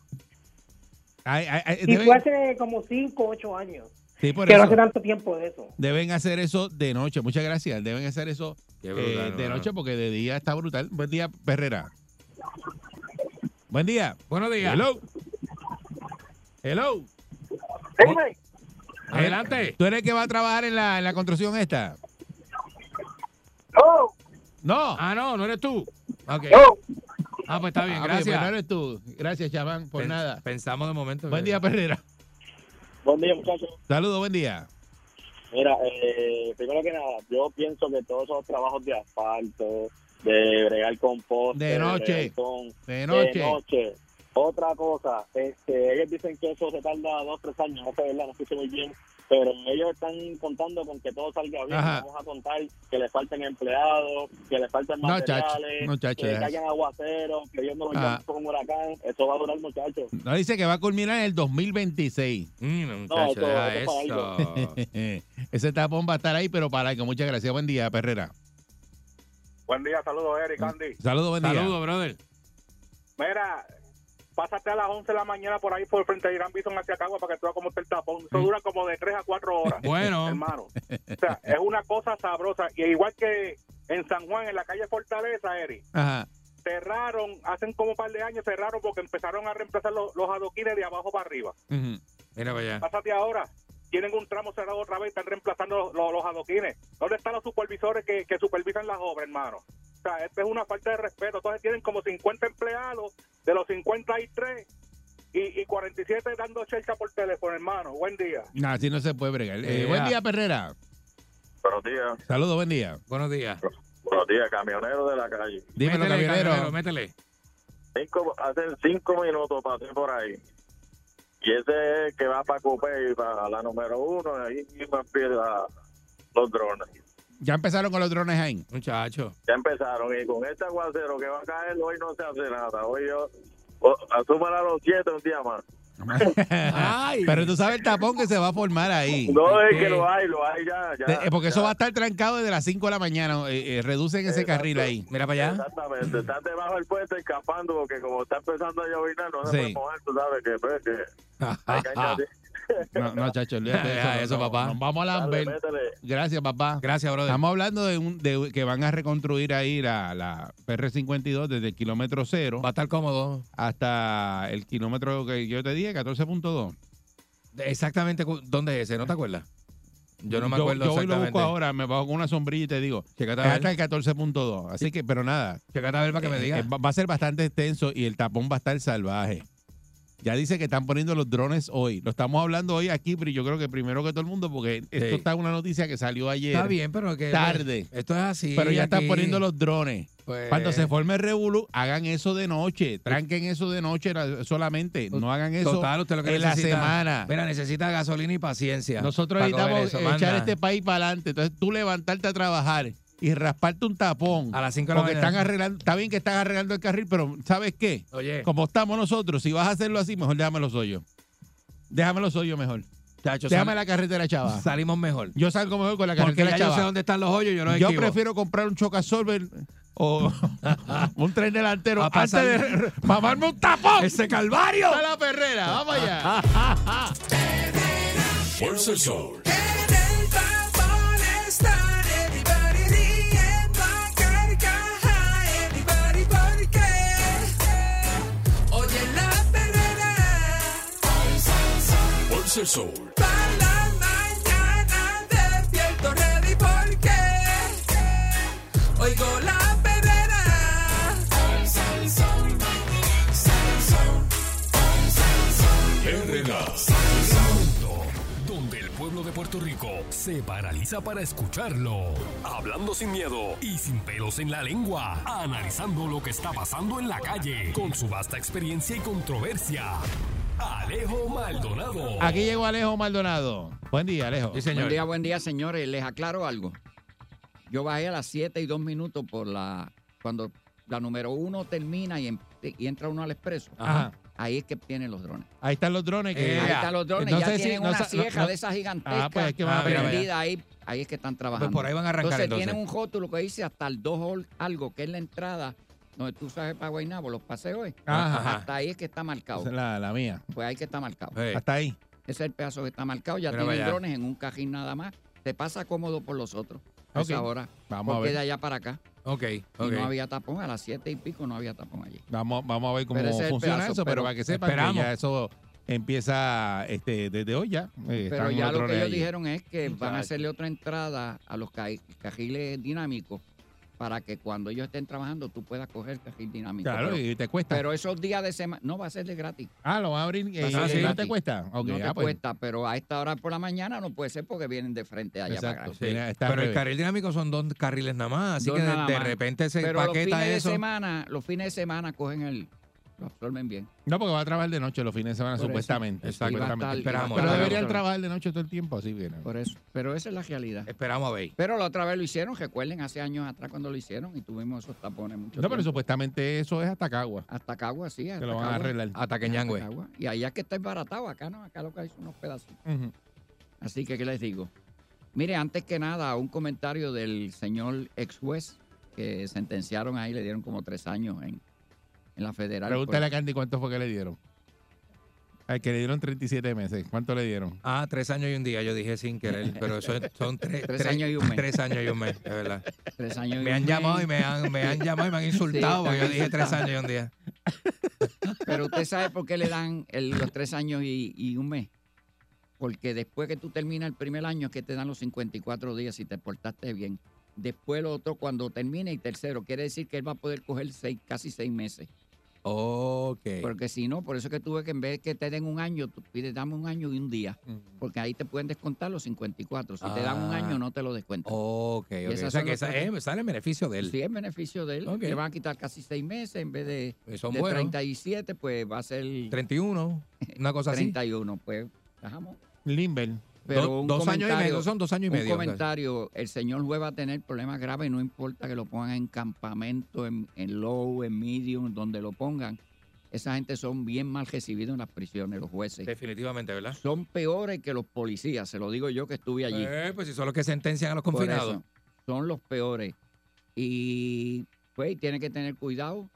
Ay, ay, ay, Y fue hace como 5 o 8 años. Sí, por Que no eso. hace tanto tiempo de eso. Deben hacer eso de noche. Muchas gracias. Deben hacer eso eh, de noche porque de día está brutal. Buen día, Perrera. Buen día. Buenos días. Hello. Hello. Dime. Adelante. ¿Tú eres el que va a trabajar en la, en la construcción esta? Oh, No. Ah, no, no eres tú. Ok. oh. Ah, pues está bien, Ah, pues, gracias. no eres tú. Gracias, Chaván, por nada. Pensamos de momento. Buen día, Perrera. Buen día, muchachos. Saludos, buen día. Mira, eh, primero que nada, yo pienso que todos esos trabajos de asfalto, de bregar con postes, De noche. con- De de noche. Otra cosa, este, ellos dicen que eso se tarda dos, tres años, no sé, ¿verdad? No escuché muy bien. Pero ellos están contando con que todo salga bien. Ajá. Vamos a contar que le falten empleados, que le falten No, chacho, materiales, no, chacho, que caigan aguaceros, que Dios no con un huracán. Eso va a durar, muchachos. No dice que va a culminar en el 2026. Mm, muchacho, eso- deja eso para eso. Ese tapón va a estar ahí, pero para que muchas gracias. Buen día, Perrera. Buen día, saludos, Eric, Andy. Saludos, buen día. Saludos, brother. Mira, pásate a las 11 de la mañana por ahí por frente a Irán Bison hacia Cagua para que tú veas cómo está el tapón. Eso dura como de 3 a 4 horas. Bueno. Hermano. O sea, es una cosa sabrosa. Y igual que en San Juan, en la calle Fortaleza, Eric, Ajá. cerraron, hacen como un par de años cerraron porque empezaron a reemplazar los, los adoquines de abajo para arriba. Ujú. Mira para allá. Pásate ahora. Tienen un tramo cerrado otra vez, están reemplazando los, los- los adoquines. ¿Dónde están los supervisores que, que supervisan las obras, hermano? Sea, esto es una falta de respeto. Entonces tienen como 50 empleados, de los 53 y, y 47 dando chelcha por teléfono, hermano. Buen día. No, así no se puede bregar. Eh, Yeah. Buen día, Perrera. Buenos días. Saludos, buen día. Buenos días. Buenos días, camionero de la calle. Dímelo, Métele, camionero. camionero, métele. Cinco, hace cinco minutos pasé por ahí. Y ese que va para Coupé y para la número uno, ahí mismo empieza los drones. Ya empezaron con los drones ahí. Muchacho. Ya empezaron y con este aguacero que va a caer hoy no se hace nada. Hoy yo, o- asuman a los siete un día más. Ay. Pero tú sabes el tapón que se va a formar ahí. No es que lo hay, lo hay ya. ya De- eh, porque eso va a estar trancado desde las 5 de la mañana. Eh, eh, reducen ese Exacto. carril ahí. Mira para allá. Exactamente, están debajo del puente escapando porque como está empezando a llover no se Sí. puede mojar, tú sabes que, pues, que hay que añadir. No, no, chacho, olvídate de eso. No, papá. Nos vamos a Dale, Lambert. métele. Gracias, papá. Gracias, brother. Estamos hablando de, un, de que van a reconstruir ahí la, la PR52 desde el kilómetro cero Va a estar cómodo. hasta el kilómetro que yo te dije, 14.2. Exactamente dónde es ese, ¿no te acuerdas? Yo no me acuerdo Yo, hoy lo exactamente. busco ahora, me bajo con una sombrilla y te digo. Es hasta el 14.2. Así que, pero nada. Chécate a ver para que me eh, diga. eh, va a ser bastante extenso y el tapón va a estar salvaje. Ya dice que están poniendo los drones hoy. Lo estamos hablando hoy aquí, pero yo creo que primero que todo el mundo, porque esto Sí. está en una noticia que salió ayer. Está bien, pero que Tarde. Esto es así. Pero ya están poniendo los drones. Pues, Cuando se forme el revolú, hagan eso de noche. Tranquen eso de noche la- solamente. No hagan eso Total, usted lo que en la semana. Mira, necesita gasolina y paciencia. Nosotros necesitamos eso, echar este país para adelante. Entonces tú levantarte a trabajar y rasparte un tapón. A las cinco de la Porque mañana. están arreglando, está bien que están arreglando el carril, pero ¿sabes qué? Oye, Como estamos nosotros, si vas a hacerlo así, mejor déjame los hoyos. Déjame los hoyos mejor. chacho, Déjame sal- la carretera chava. salimos mejor. Yo salgo mejor con la Porque carretera ya yo sé chava. dónde están los hoyos, yo los Yo esquivo. prefiero comprar un chocasolver o un tren delantero A antes pasar- de mamarme un tapón. ¡Ese calvario! ¡A la perrera! ¡Vamos allá! Fuerza el sol. El sol. Pa' la mañana despierto ready porque oigo la perrera. Herrera. Donde el pueblo de Puerto Rico se paraliza para escucharlo. Hablando sin miedo y sin pelos en la lengua. Analizando lo que está pasando en la calle. Con su vasta experiencia y controversia. Alejo Maldonado. Aquí llegó Alejo Maldonado. Buen día, Alejo. Sí, señor. Buen día, buen día, señores. Les aclaro algo. Yo bajé a las 7 y 2 minutos por la. Cuando la número uno termina y, en- y entra uno al expreso. Ajá. Ahí es que tienen los drones. Ahí están los drones. Que, Eh, Ahí están los drones. no ya sé si- tienen no una no- no- de esas gigantescas. Ah, pues es que van a Ah, mira, ver. prendida ahí. Ahí es que están trabajando. Pues por ahí van a arrancar, entonces, entonces. tienen un rótulo que dice hasta el 2 hol- algo, que es la entrada donde tú sabes para Guaynabo, los paseos. ¿eh? Ajá. Hasta ahí es que está marcado. Esa es la, la mía. Pues ahí que está marcado. Hasta ahí. Ese es el pedazo que está marcado. Ya Mira tienen allá. drones en un cajín nada más. Te pasa cómodo por los otros. A Ok. esa hora. Vamos a Porque de ver. allá para acá. ok, Y ok. no había tapón. A las siete y pico no había tapón allí. Vamos, vamos a ver cómo Pero ese es el funciona pedazo, eso, pero, pero para que sepan esperamos. que ya eso empieza este, desde hoy ya. Eh, Pero ya los lo que ellos allí. dijeron es que van a hacerle otra entrada a los ca- cajiles dinámicos para que cuando ellos estén trabajando tú puedas coger el cajil dinámico. Claro, pero, y te cuesta. pero esos días de semana no va a ser de gratis. ah, lo van a abrir y, Va a ser y de no te cuesta. Ok, no te ah, pues, cuesta, pero a esta hora por la mañana no puede ser porque vienen de frente allá para acá. Sí. Está Pero el carril dinámico son dos carriles nada más, así Dos que de, repente se Pero los paqueta fines eso. de semana, los fines de semana cogen el, lo absorben bien. No, porque va a trabajar de noche los fines de semana, Por eso. supuestamente. Exacto. supuestamente. Esperamos. Pero deberían trabajar de noche todo el tiempo, así bien. Por eso. Pero esa es la realidad. Esperamos a ver. Pero la otra vez lo hicieron, recuerden, hace años atrás cuando lo hicieron y tuvimos esos tapones mucho No, pero supuestamente eso es hasta Cagua. Hasta Cagua, sí. Hasta Que lo van a arreglar. Hasta que Ñangüe. Hasta Cagua. Y allá que está embaratado, acá no, acá lo que hay son unos pedacitos. Así que, ¿qué les digo? Mire, antes que nada, un comentario del señor ex juez que sentenciaron ahí, le dieron como tres años en, en la federal. Pregúntale a por- Candy cuánto fue que le dieron. Al que le dieron 37 meses. ¿Cuánto le dieron? Ah, tres años y un día, yo dije sin querer, pero eso es- son tres, Tres años y un mes. Tres años y un mes, de verdad. Tres años y Me un han mes. llamado y me han, me han llamado y me han insultado Sí, porque yo dije tres años y un día. Pero usted sabe por qué le dan el- los tres años y, y un mes. Porque después que tú terminas el primer año, que te dan los 54 días si te portaste bien. Después lo otro, cuando termine el tercero, quiere decir que él va a poder coger seis, casi seis meses. Ok. Porque si no, por eso es que tuve que en vez que te den un año, tú pides dame un año y un día. Porque ahí te pueden descontar los 54. Si te dan un Ah. año, no te lo descuentan. Ok, ok. Y O sea que esa sale en beneficio de él. Sí, es beneficio de él. Ok. Le van a quitar casi seis meses en vez de, Y son de buenos. 37, pues va a ser 31, una cosa así. 31. Pues, bajamos. Limber. Pero Do- un dos años y medio, son dos años y medio. Un comentario, el señor juez va a tener problemas graves, no importa que lo pongan en campamento, en, en low, en medium, donde lo pongan. Esa gente son bien mal recibidos en las prisiones, los jueces. Definitivamente, ¿verdad? Son peores que los policías, se lo digo yo que estuve allí. Eh, pues si son los que sentencian a los confinados. eso, son los peores. Y pues tiene que tener cuidado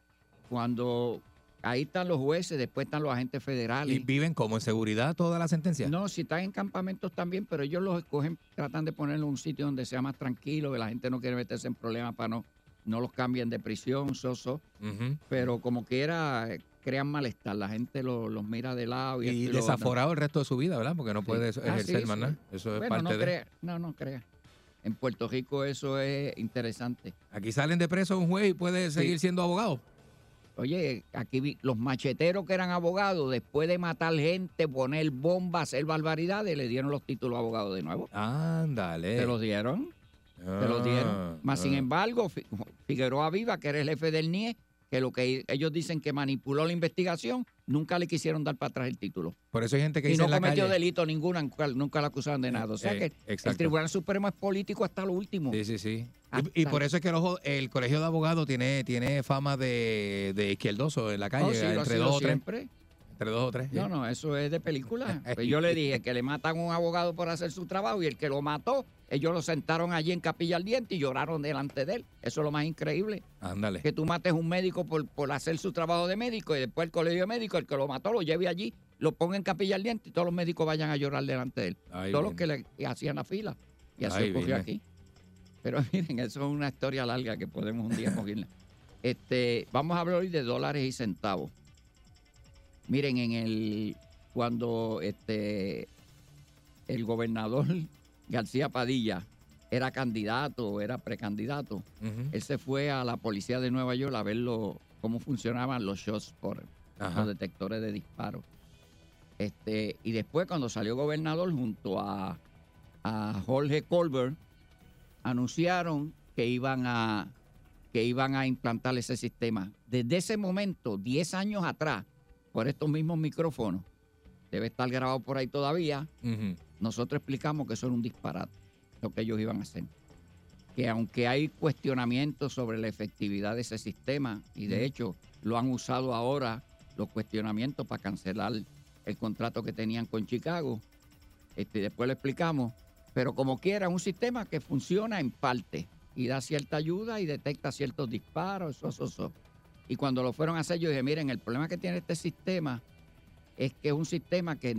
cuando ahí están los jueces, después están los agentes federales. Y viven como en seguridad toda la sentencia. No, si están en campamentos también, pero ellos los escogen, tratan de ponerlo en un sitio donde sea más tranquilo, que la gente no quiere meterse en problemas para no, no los cambien de prisión, soso. Ujú. Pero como quiera, eh, crean malestar. La gente lo- los mira de lado. Y, lo desaforado el resto de su vida, ¿verdad? Porque no Sí. puede Ah, ejercer sí, más sí. nada. Eso es Bueno, parte no de. crea, no, no crea. En Puerto Rico eso es interesante. Aquí salen de preso un juez y puede seguir siendo abogado. Oye, aquí vi- los macheteros que eran abogados, después de matar gente, poner bombas, hacer barbaridades, le dieron los títulos de abogado de nuevo. Ándale. Se los dieron. Se los Ah, dieron. Más sin ah. embargo, Fi- Figueroa Viva, que era el jefe del NIE, que lo que ellos dicen que manipuló la investigación, nunca le quisieron dar para atrás el título. Por eso hay gente que Y dice no en la cometió calle. delito ninguna, nunca, la acusaron de nada. O sea Eh, que el. Tribunal Supremo es político hasta lo último. Sí, sí, sí. Y, Hasta- y por eso es que el colegio de abogados tiene, tiene fama de, de izquierdoso en la calle, Oh, sí, lo ha entre dos o tres. siempre. Entre dos o tres. No, no, eso es de película. Pues yo le dije que le matan a un abogado por hacer su trabajo y el que lo mató, ellos lo sentaron allí en Capilla al Diente y lloraron delante de él. Eso es lo más increíble. Ándale. Que tú mates a un médico por, por hacer su trabajo de médico y después el colegio médico, el que lo mató, lo lleve allí, lo ponga en Capilla al Diente y todos los médicos vayan a llorar delante de él. Ahí todos los que le hacían la fila. Y así Ahí ocurrió viene. aquí. Pero miren, eso es una historia larga que podemos un día cogerla. Este, vamos a hablar hoy de dólares y centavos. Miren, en el cuando este el gobernador García Padilla era candidato, era precandidato, Ujú. él se fue a la policía de Nueva York a ver lo- cómo funcionaban los shots por Ajá. los detectores de disparos. Este, y después cuando salió gobernador junto a, a Jorge Colbert, anunciaron que iban a que iban a implantar ese sistema. Desde ese momento, 10 años atrás, por estos mismos micrófonos, debe estar grabado por ahí todavía. Nosotros explicamos que eso era un disparate, lo que ellos iban a hacer. Que aunque hay cuestionamientos sobre la efectividad de ese sistema, y de Ujú. hecho lo han usado ahora los cuestionamientos para cancelar el contrato que tenían con Chicago, este, después lo explicamos, pero como quiera, es un sistema que funciona en parte y da cierta ayuda y detecta ciertos disparos, eso, eso, eso. Y cuando lo fueron a hacer, yo dije, miren, el problema que tiene este sistema es que es un sistema que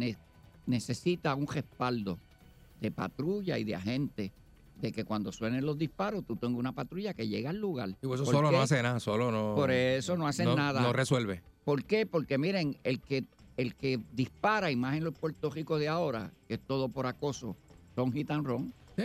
necesita un respaldo de patrulla y de agentes, de que cuando suenen los disparos, tú tengas una patrulla que llegue al lugar. Y eso ¿Por solo qué? no hace nada, solo no. Por eso no hacen nada. No resuelve. ¿Por qué? Porque miren, el que, el que dispara, y más en los Puerto Rico de ahora, que es todo por acoso, son hit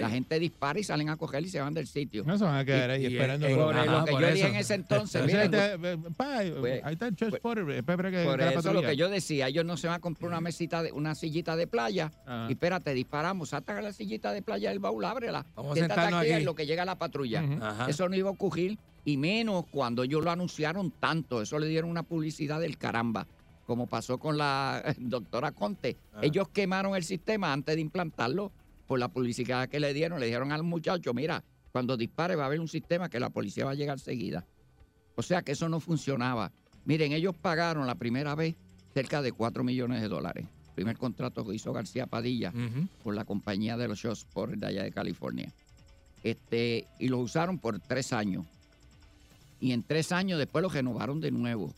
La gente dispara y salen a coger y se van del sitio. No se van a quedar ahí Y- y- esperando. eh, por lo que yo dije en ese entonces, Ese miren, este, eh, pa, pues- ahí está el Church Porter, espera que Por que la eso lo que yo decía, ellos no se van a comprar una mesita, de, una sillita de playa Ajá. y espérate, disparamos, saca la sillita de playa del baúl, ábrela. Vamos a aquí aquí. en lo que llega la patrulla. Ajá. Eso no iba a ocurrir y menos cuando ellos lo anunciaron tanto. Eso le dieron una publicidad del caramba, como pasó con la doctora Conte. Ah. Ellos quemaron el sistema antes de implantarlo por la publicidad que le dieron. Le dijeron al muchacho, mira, cuando dispare va a haber un sistema que la policía va a llegar seguida. O sea que eso no funcionaba. Miren, ellos pagaron la primera vez cerca de 4 millones de dólares. Primer contrato que hizo García Padilla Ujú. por la compañía de los shows por de allá de California. Este, y lo usaron por tres años. Y en tres años después lo renovaron de nuevo.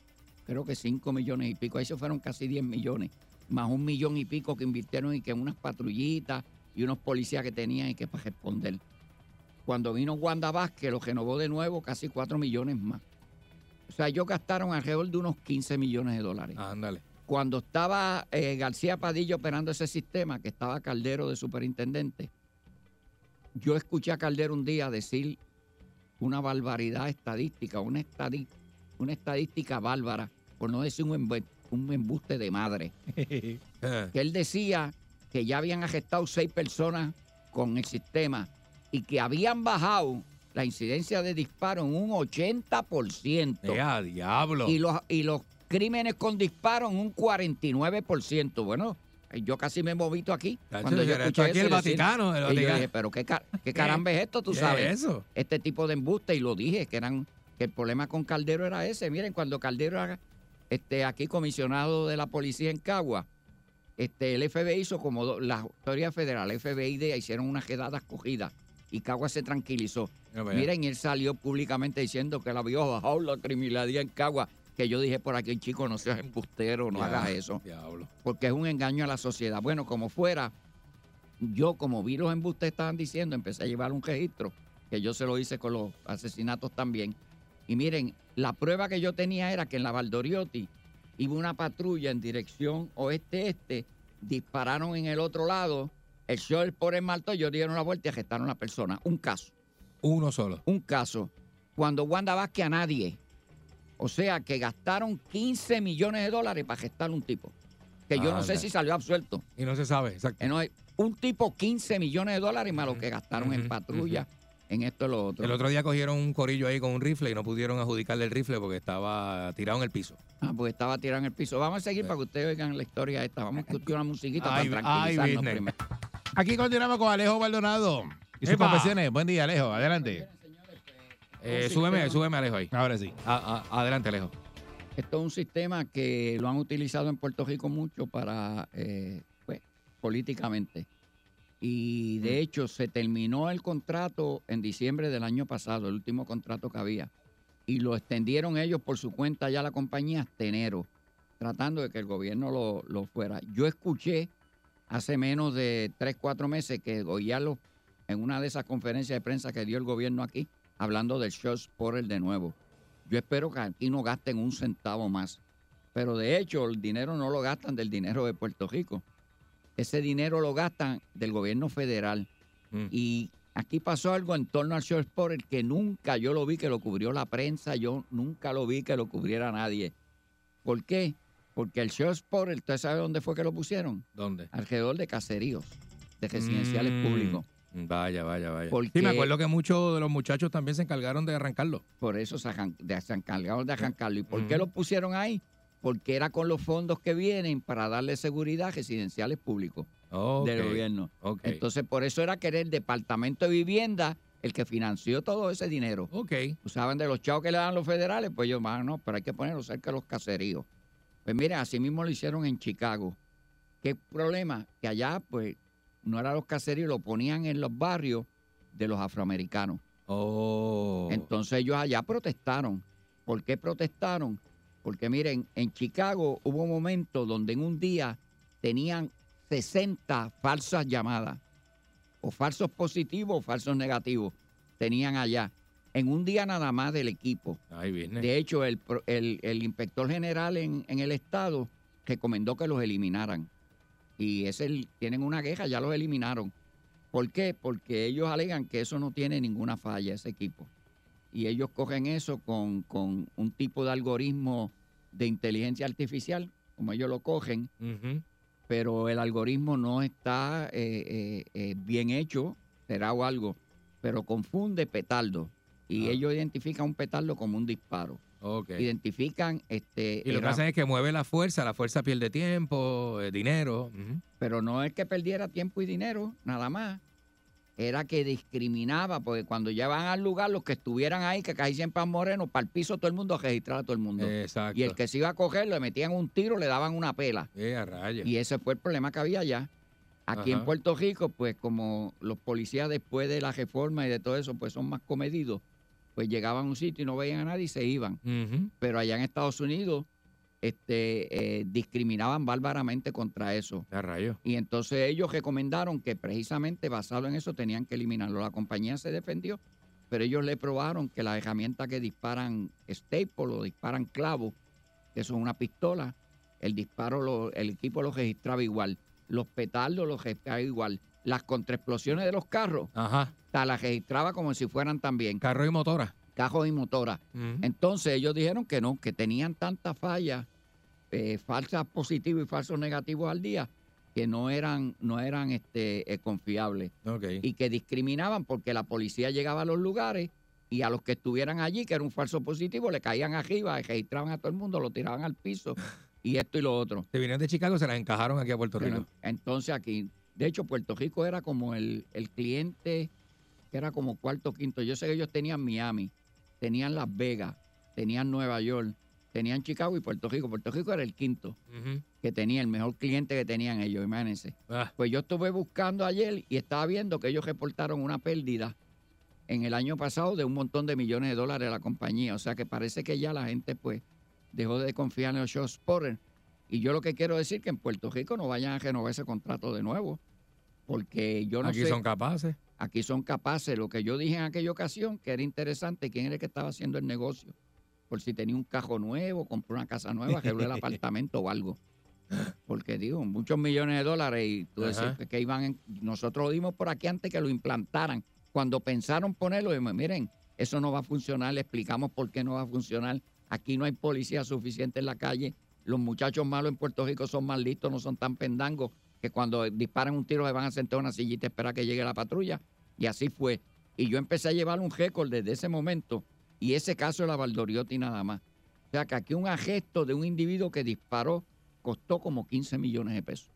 Creo que 5 millones y pico. Ahí se fueron casi 10 millones. Más un millón y pico que invirtieron y que unas patrullitas y unos policías que tenían y que para responder. Cuando vino Wanda Vázquez, lo renovó de nuevo casi 4 millones más. O sea, ellos gastaron alrededor de unos 15 millones de dólares. Ándale. Cuando estaba eh, García Padilla operando ese sistema, que estaba Caldero de superintendente, yo escuché a Caldero un día decir una barbaridad estadística, una, estadística bárbara, por no decir un, embu- un embuste de madre. Que él decía que ya habían arrestado seis personas con el sistema y que habían bajado la incidencia de disparo en un 80%. ¡Eh, a diablo! Y los, y los crímenes con disparo en un 49%. Bueno, yo casi me he movido aquí. Cuando yo escuché aquí eso el decir- Vaticano, y yo dije, pero qué, qué caramba es esto, tú ¿Qué sabes. es eso? Este tipo de embuste, y lo dije, que eran que el problema con Caldero era ese. Miren, cuando Caldero era este, aquí comisionado de la policía en Cagua, este, el FBI hizo como do- la autoridad federal, el FBI de hicieron unas quedadas cogidas y Cagua se tranquilizó. Ya vea. Miren, él salió públicamente diciendo que la había bajado la criminalidad en Cagua, que yo dije por aquí, chico, no seas embustero, no Ya, hagas eso Diablo. porque es un engaño a la sociedad. Bueno, como fuera, yo como vi los embustes estaban diciendo, empecé a llevar un registro, que yo se lo hice con los asesinatos también. Y miren, la prueba que yo tenía era que en la Valdoriotti iba una patrulla en dirección oeste-este, dispararon en el otro lado, el short por el malto, ellos dieron la vuelta y arrestaron a la persona. Un caso. Uno solo. Un caso. Cuando Wanda Vázquez a nadie. O sea, que gastaron 15 millones de dólares para gestar un tipo. Que yo no sé si salió absuelto. Y no se sabe, exacto. Un tipo 15 millones de dólares más lo que gastaron en patrulla, en esto lo otro. El otro día cogieron un corillo ahí con un rifle y no pudieron adjudicarle el rifle porque estaba tirado en el piso. Ah, pues estaba tirado en el piso. Vamos a seguir para que ustedes oigan la historia esta. Vamos a escuchar una musiquita Ay, para ay, tranquilizarnos business. primero. Aquí continuamos con Alejo Maldonado y sus confesiones. Buen día, Alejo. Adelante. Eh, súbeme, súbeme Alejo ahí. Ahora sí. A- a- adelante, Alejo. Esto es un sistema que lo han utilizado en Puerto Rico mucho para, eh, pues, políticamente. Y de hecho se terminó el contrato en diciembre del año pasado, el último contrato que había. Y lo extendieron ellos por su cuenta ya la compañía hasta enero, tratando de que el gobierno lo, lo fuera. Yo escuché hace menos de tres, cuatro meses que Goyalo, en una de esas conferencias de prensa que dio el gobierno aquí, hablando del Shots por el de nuevo. Yo espero que aquí no gasten un centavo más. Pero de hecho, el dinero no lo gastan del dinero de Puerto Rico. Ese dinero lo gastan del gobierno federal. Mm. Y aquí pasó algo en torno al Short Sport, el que nunca yo lo vi que lo cubrió la prensa, yo nunca lo vi que lo cubriera nadie. ¿Por qué? Porque el Short Sport, ¿usted sabe dónde fue que lo pusieron? ¿Dónde? Alrededor de caseríos, de residenciales Mm, públicos. Vaya, vaya, vaya. Porque- Sí, me acuerdo que muchos de los muchachos también se encargaron de arrancarlo. Por eso se, arran- de- se encargaron de arrancarlo. ¿Y por qué lo pusieron ahí? Porque era con los fondos que vienen para darle seguridad a residenciales públicos del gobierno. Entonces, por eso era que era el Departamento de Vivienda el que financió todo ese dinero. Ok. Usaban de los chavos que le dan los federales, pues ellos, "Ah, no, pero hay que ponerlo cerca de los caseríos. Pues mire, así mismo lo hicieron en Chicago. ¿Qué problema? Que allá, pues, no eran los caseríos, lo ponían en los barrios de los afroamericanos. Oh. Entonces ellos allá protestaron. ¿Por qué protestaron? Porque miren, en Chicago hubo un momento donde en un día tenían 60 falsas llamadas, o falsos positivos o falsos negativos, tenían allá. En un día nada más del equipo. Ahí viene. De hecho, el, pro- el- el inspector general en, en el estado recomendó que los eliminaran. Y es el, tienen una queja, ya los eliminaron. ¿Por qué? Porque ellos alegan que eso no tiene ninguna falla, ese equipo. Y ellos cogen eso con, con un tipo de algoritmo de inteligencia artificial, como ellos lo cogen, pero el algoritmo no está eh, eh, eh, bien hecho, será o algo, pero confunde petardo. Y Ah. ellos identifican un petardo como un disparo. Identifican este. Y lo que hacen es que mueve la fuerza, la fuerza pierde tiempo, eh, dinero. Pero no es que perdiera tiempo y dinero, nada más. Era que discriminaba, porque cuando llevan al lugar, los que estuvieran ahí, que casi siempre morenos, para el piso todo el mundo a registrar a todo el mundo. Exacto. Y el que se iba a coger, le metían un tiro, le daban una pela. Eh, a rayos. Y ese fue el problema que había allá. Aquí en. Puerto Rico, pues como los policías después de la reforma y de todo eso, pues son más comedidos, pues llegaban a un sitio y no veían a nadie y se iban. Pero allá en Estados Unidos, este, eh, discriminaban bárbaramente contra eso. Y entonces ellos recomendaron que precisamente basado en eso tenían que eliminarlo. La compañía se defendió, pero ellos le probaron que las herramientas que disparan staple o disparan clavo, que son una pistola, el disparo, lo- el equipo lo registraba igual. Los petardos los registraba igual. Las contraexplosiones de los carros, Ajá. las registraba como si fueran también Carro y motora. Carros y motoras. Ujú. Entonces ellos dijeron que no, que tenían tantas fallas, eh, falsas positivos y falsos negativos al día, que no eran, no eran este, eh, confiables y que discriminaban porque la policía llegaba a los lugares y a los que estuvieran allí, que era un falso positivo, le caían arriba, registraban a todo el mundo, lo tiraban al piso y esto y lo otro. Se vinieron de Chicago, se las encajaron aquí a Puerto Rico. Bueno, entonces aquí, de hecho, Puerto Rico era como el, el cliente, que era como cuarto quinto. Yo sé que ellos tenían Miami, tenían Las Vegas, tenían Nueva York, tenían Chicago y Puerto Rico. Puerto Rico era el quinto que tenía, el mejor cliente que tenían ellos, imagínense. Ah, Pues yo estuve buscando ayer y estaba viendo que ellos reportaron una pérdida en el año pasado de un montón de millones de dólares a la compañía. O sea que parece que ya la gente pues dejó de confiar en los show spotters. Y yo lo que quiero decir que en Puerto Rico no vayan a renovar ese contrato de nuevo. Porque yo no aquí sé, son capaces. Aquí son capaces. Lo que yo dije en aquella ocasión, que era interesante, quién era el que estaba haciendo el negocio. Por si tenía un cajo nuevo, compró una casa nueva, arregló el apartamento o algo. Porque digo, muchos millones de dólares y tú decías que iban, en- nosotros lo dimos por aquí antes que lo implantaran. Cuando pensaron ponerlo, dijimos, miren, eso no va a funcionar, le explicamos por qué no va a funcionar. Aquí no hay policía suficiente en la calle. Los muchachos malos en Puerto Rico son más listos, no son tan pendangos que cuando disparan un tiro se van a sentar en una sillita a esperar que llegue la patrulla. Y así fue. Y yo empecé a llevar un récord desde ese momento. Y ese caso de la Valdoriotti nada más. O sea que aquí un arresto de un individuo que disparó costó como 15 millones de pesos.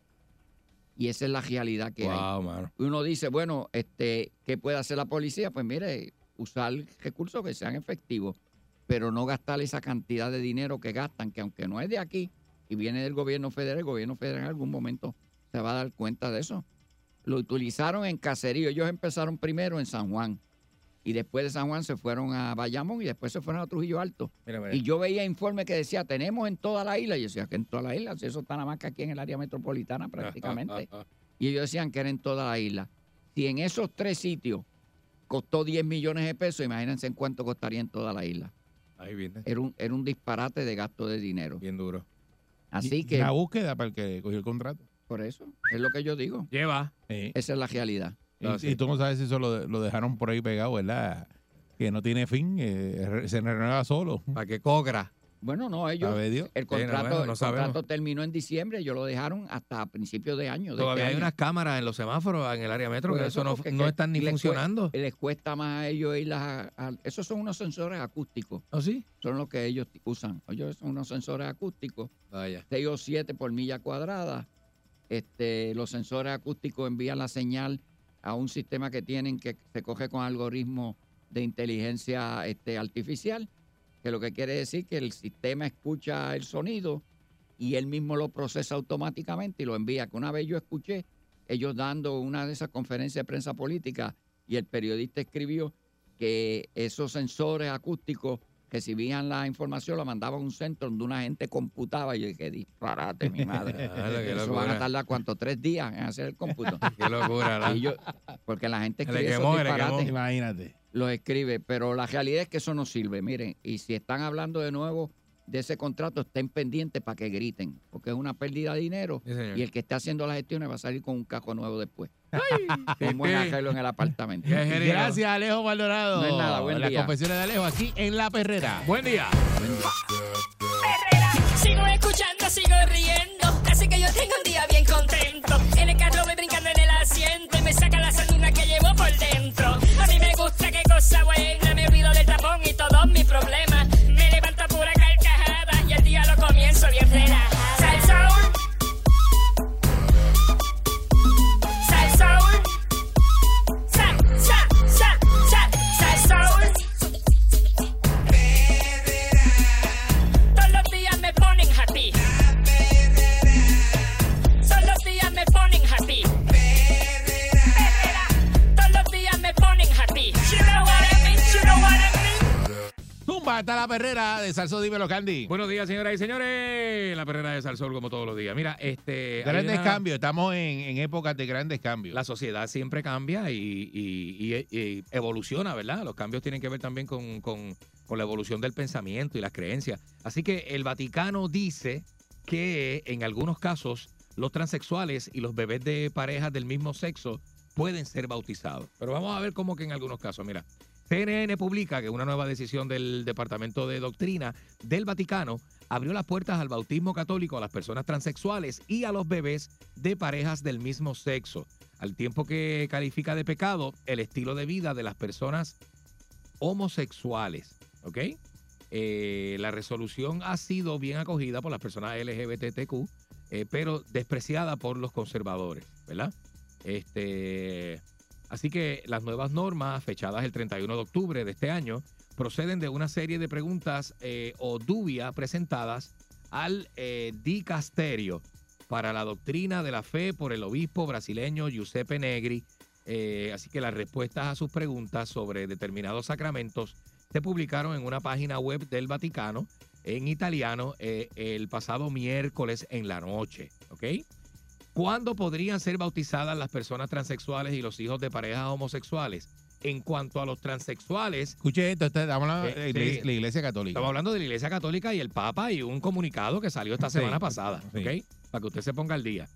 Y esa es la realidad que hay. Mano. Uno dice, bueno, este, ¿qué puede hacer la policía? Pues mire, usar recursos que sean efectivos, pero no gastar esa cantidad de dinero que gastan, que aunque no es de aquí y viene del gobierno federal, el gobierno federal en algún momento se va a dar cuenta de eso. Lo utilizaron en caserío. Ellos empezaron primero en San Juan y después de San Juan se fueron a Bayamón y después se fueron a Trujillo Alto. Mira, mira. Y yo veía informes que decía, tenemos en toda la isla. Y yo decía, que en toda la isla, si eso está nada más que aquí en el área metropolitana prácticamente. y ellos decían que era en toda la isla. Si en esos tres sitios costó 10 millones de pesos, imagínense en cuánto costaría en toda la isla. Ahí viene. Era un, era un disparate de gasto de dinero. Bien duro. Así Y que, La búsqueda para el que cogió el contrato. Por eso, es lo que yo digo. Lleva. Sí. Esa es la realidad. Y, Ah, y tú no sabes si eso lo, lo dejaron por ahí pegado, ¿verdad? Que no tiene fin, eh, se renueva solo. ¿Para qué cobra? Bueno, no, ellos, el no, contrato, bueno, no el contrato terminó en diciembre, ellos lo dejaron hasta principios de año. de Todavía este hay año. unas cámaras en los semáforos en el área metro que eso, eso no, no están ni les funcionando. Les cuesta más a ellos ir a, a- Esos son unos sensores acústicos. ¿Oh, sí? Son los que ellos usan. Ellos son unos sensores acústicos. Vaya. 6 o 7 por milla cuadrada. Este, los sensores acústicos envían la señal a un sistema que tienen que se coge con algoritmos de inteligencia este, artificial, que lo que quiere decir que el sistema escucha el sonido y él mismo lo procesa automáticamente y lo envía. Que una vez yo escuché ellos dando una de esas conferencias de prensa política y el periodista escribió que esos sensores acústicos recibían la información, la mandaban a un centro donde una gente computaba. Y yo dije, disparate, mi madre. Dale, Eso van a tardar, ¿cuánto? Tres días en hacer el cómputo. Qué locura. yo- porque la gente escribe esos quemó, le disparates. Imagínate. los escribe, pero la realidad es que eso no sirve. Miren, y si están hablando de nuevo de ese contrato, estén pendientes para que griten, porque es una pérdida de dinero Sí, y el que esté haciendo las gestiones va a salir con un cajo nuevo después. Un buen arreglo en el apartamento. Gracias, Alejo Maldonado. No es nada, buen Las día. confesiones de Alejo aquí en La Perrera. Buen día. Sigo escuchando, sigo riendo. Así que yo tengo un día bien contento. Hasta La Perrera de Salso Dímelo Candy. Buenos días, señoras y señores. La perrera de Salsol, como todos los días. Mira, este. Grandes una- cambios, estamos en, en épocas de grandes cambios. La sociedad siempre cambia y, y- y- y evoluciona, ¿verdad? Los cambios tienen que ver también con, con- con la evolución del pensamiento y las creencias. Así que el Vaticano dice que en algunos casos los transexuales y los bebés de parejas del mismo sexo pueden ser bautizados. Pero vamos a ver cómo que en algunos casos, mira. CNN publica que una nueva decisión del Departamento de Doctrina del Vaticano abrió las puertas al bautismo católico a las personas transexuales y a los bebés de parejas del mismo sexo, al tiempo que califica de pecado el estilo de vida de las personas homosexuales. ¿Ok? Eh, la resolución ha sido bien acogida por las personas LGBTQ, eh, pero despreciada por los conservadores, ¿verdad? Este, así que las nuevas normas, fechadas el 31 de octubre de este año, proceden de una serie de preguntas eh, o dubias presentadas al eh, dicasterio para la doctrina de la fe por el obispo brasileño Giuseppe Negri. Eh, así que las respuestas a sus preguntas sobre determinados sacramentos se publicaron en una página web del Vaticano en italiano el pasado miércoles en la noche. ¿Ok? ¿Cuándo podrían ser bautizadas las personas transexuales y los hijos de parejas homosexuales? En cuanto a los transexuales, Escuche esto, estamos hablando Eh, de la sí. iglesia, la iglesia católica. Estamos hablando de la Iglesia Católica y el Papa y un comunicado que salió esta Sí, semana pasada, sí. ¿ok? Para que usted se ponga al día.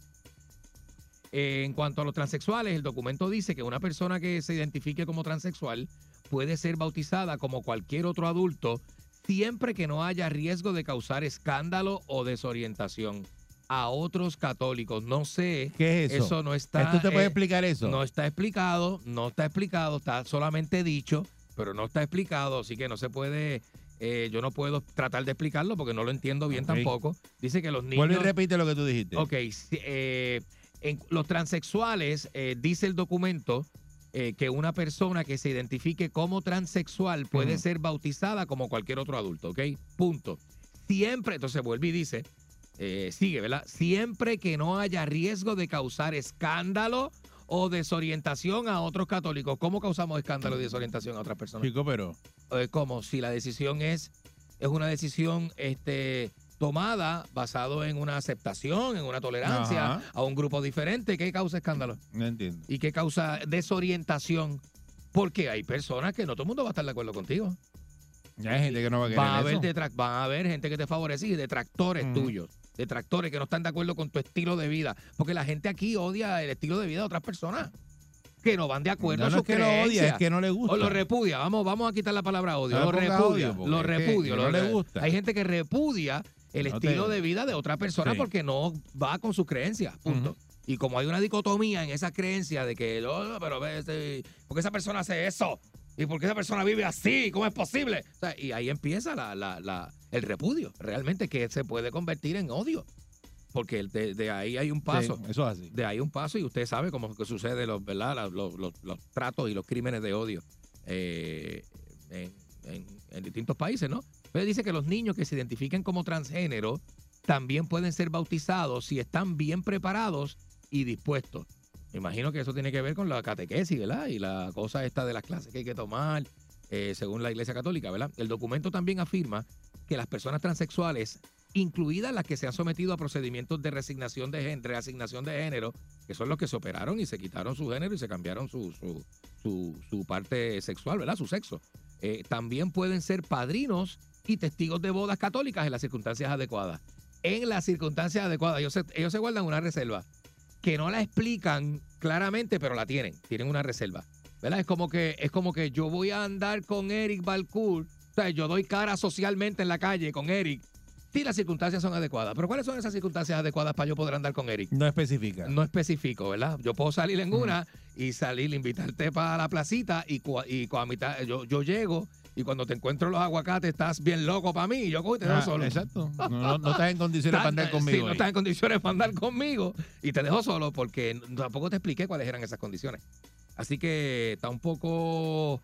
Eh, en cuanto a los transexuales, el documento dice que una persona que se identifique como transexual puede ser bautizada como cualquier otro adulto siempre que no haya riesgo de causar escándalo o desorientación a otros católicos. No sé. ¿Qué es eso? Eso no está. ¿Tú te puedes eh, explicar eso? no está explicado, no está explicado, está solamente dicho, pero no está explicado, así que no se puede, eh, yo no puedo tratar de explicarlo porque no lo entiendo bien tampoco. Dice que los niños... Vuelve y repite lo que tú dijiste. Ok, eh, en los transexuales, eh, dice el documento eh, que una persona que se identifique como transexual puede ser bautizada como cualquier otro adulto, ¿ok? Punto. Siempre, entonces vuelve y dice, eh, sigue, ¿verdad? Siempre que no haya riesgo de causar escándalo o desorientación a otros católicos. ¿Cómo causamos escándalo y desorientación a otras personas? Chico, pero eh, como si la decisión es, es una decisión este, tomada basado en una aceptación, en una tolerancia Ajá. a un grupo diferente, ¿qué causa escándalo? no entiendo. ¿Y qué causa desorientación? Porque hay personas que no todo el mundo va a estar de acuerdo contigo. Ya hay gente que no va a querer Va a, haber eso. detrac- van a haber gente que te favorece y detractores Ujú. tuyos. Detractores que no están de acuerdo con tu estilo de vida. Porque la gente aquí odia el estilo de vida de otras personas. Que no van de acuerdo No, a no sus es que lo odia, es que no le gusta. O lo repudia. Vamos, vamos a quitar la palabra odio. No lo repudia. odio, lo es que- repudia. lo no le gusta. Hay gente que repudia el te- estilo de vida de otra persona Sí. porque no va con sus creencias. Punto. Y como hay una dicotomía en esa creencia de que, "Oh, pero este, ¿por qué esa persona hace eso? ¿Y por qué esa persona vive así? ¿Cómo es posible? O sea, y ahí empieza la, la- la- el repudio, realmente, que se puede convertir en odio. Porque de, de ahí hay un paso. Sí, eso es así. De ahí un paso y usted sabe cómo que sucede los, ¿verdad? Los, los- los tratos y los crímenes de odio eh, en, en- en distintos países, ¿no? Pero dice que los niños que se identifiquen como transgénero también pueden ser bautizados si están bien preparados y dispuestos. Me imagino que eso tiene que ver con la catequesis, ¿verdad? Y la cosa esta de las clases que hay que tomar, eh, según la Iglesia Católica, ¿verdad? El documento también afirma que las personas transexuales, incluidas las que se han sometido a procedimientos de resignación de género, reasignación de género, que son los que se operaron y se quitaron su género y se cambiaron su, su, parte sexual, ¿verdad? Su sexo. Eh, también pueden ser padrinos y testigos de bodas católicas en las circunstancias adecuadas. En las circunstancias adecuadas, ellos se, ellos se guardan una reserva que no la explican claramente, pero la tienen, tienen una reserva. ¿Verdad? Es como que es como que yo voy a andar con Eric Balcour, o sea, yo doy cara socialmente en la calle con Eric. Si las circunstancias son adecuadas. Pero ¿cuáles son esas circunstancias adecuadas para yo poder andar con Eric? No especifica. No especifico, ¿verdad? Yo puedo salir en una y salir, invitarte para la placita y, y a mitad, yo, yo llego y cuando te encuentro los aguacates estás bien loco para mí y yo cojo y te dejo Ah, solo. Exacto. No, no- no estás en condiciones para andar conmigo. sí, no estás en condiciones para andar conmigo y te dejo solo porque tampoco te expliqué cuáles eran esas condiciones. Así que está un poco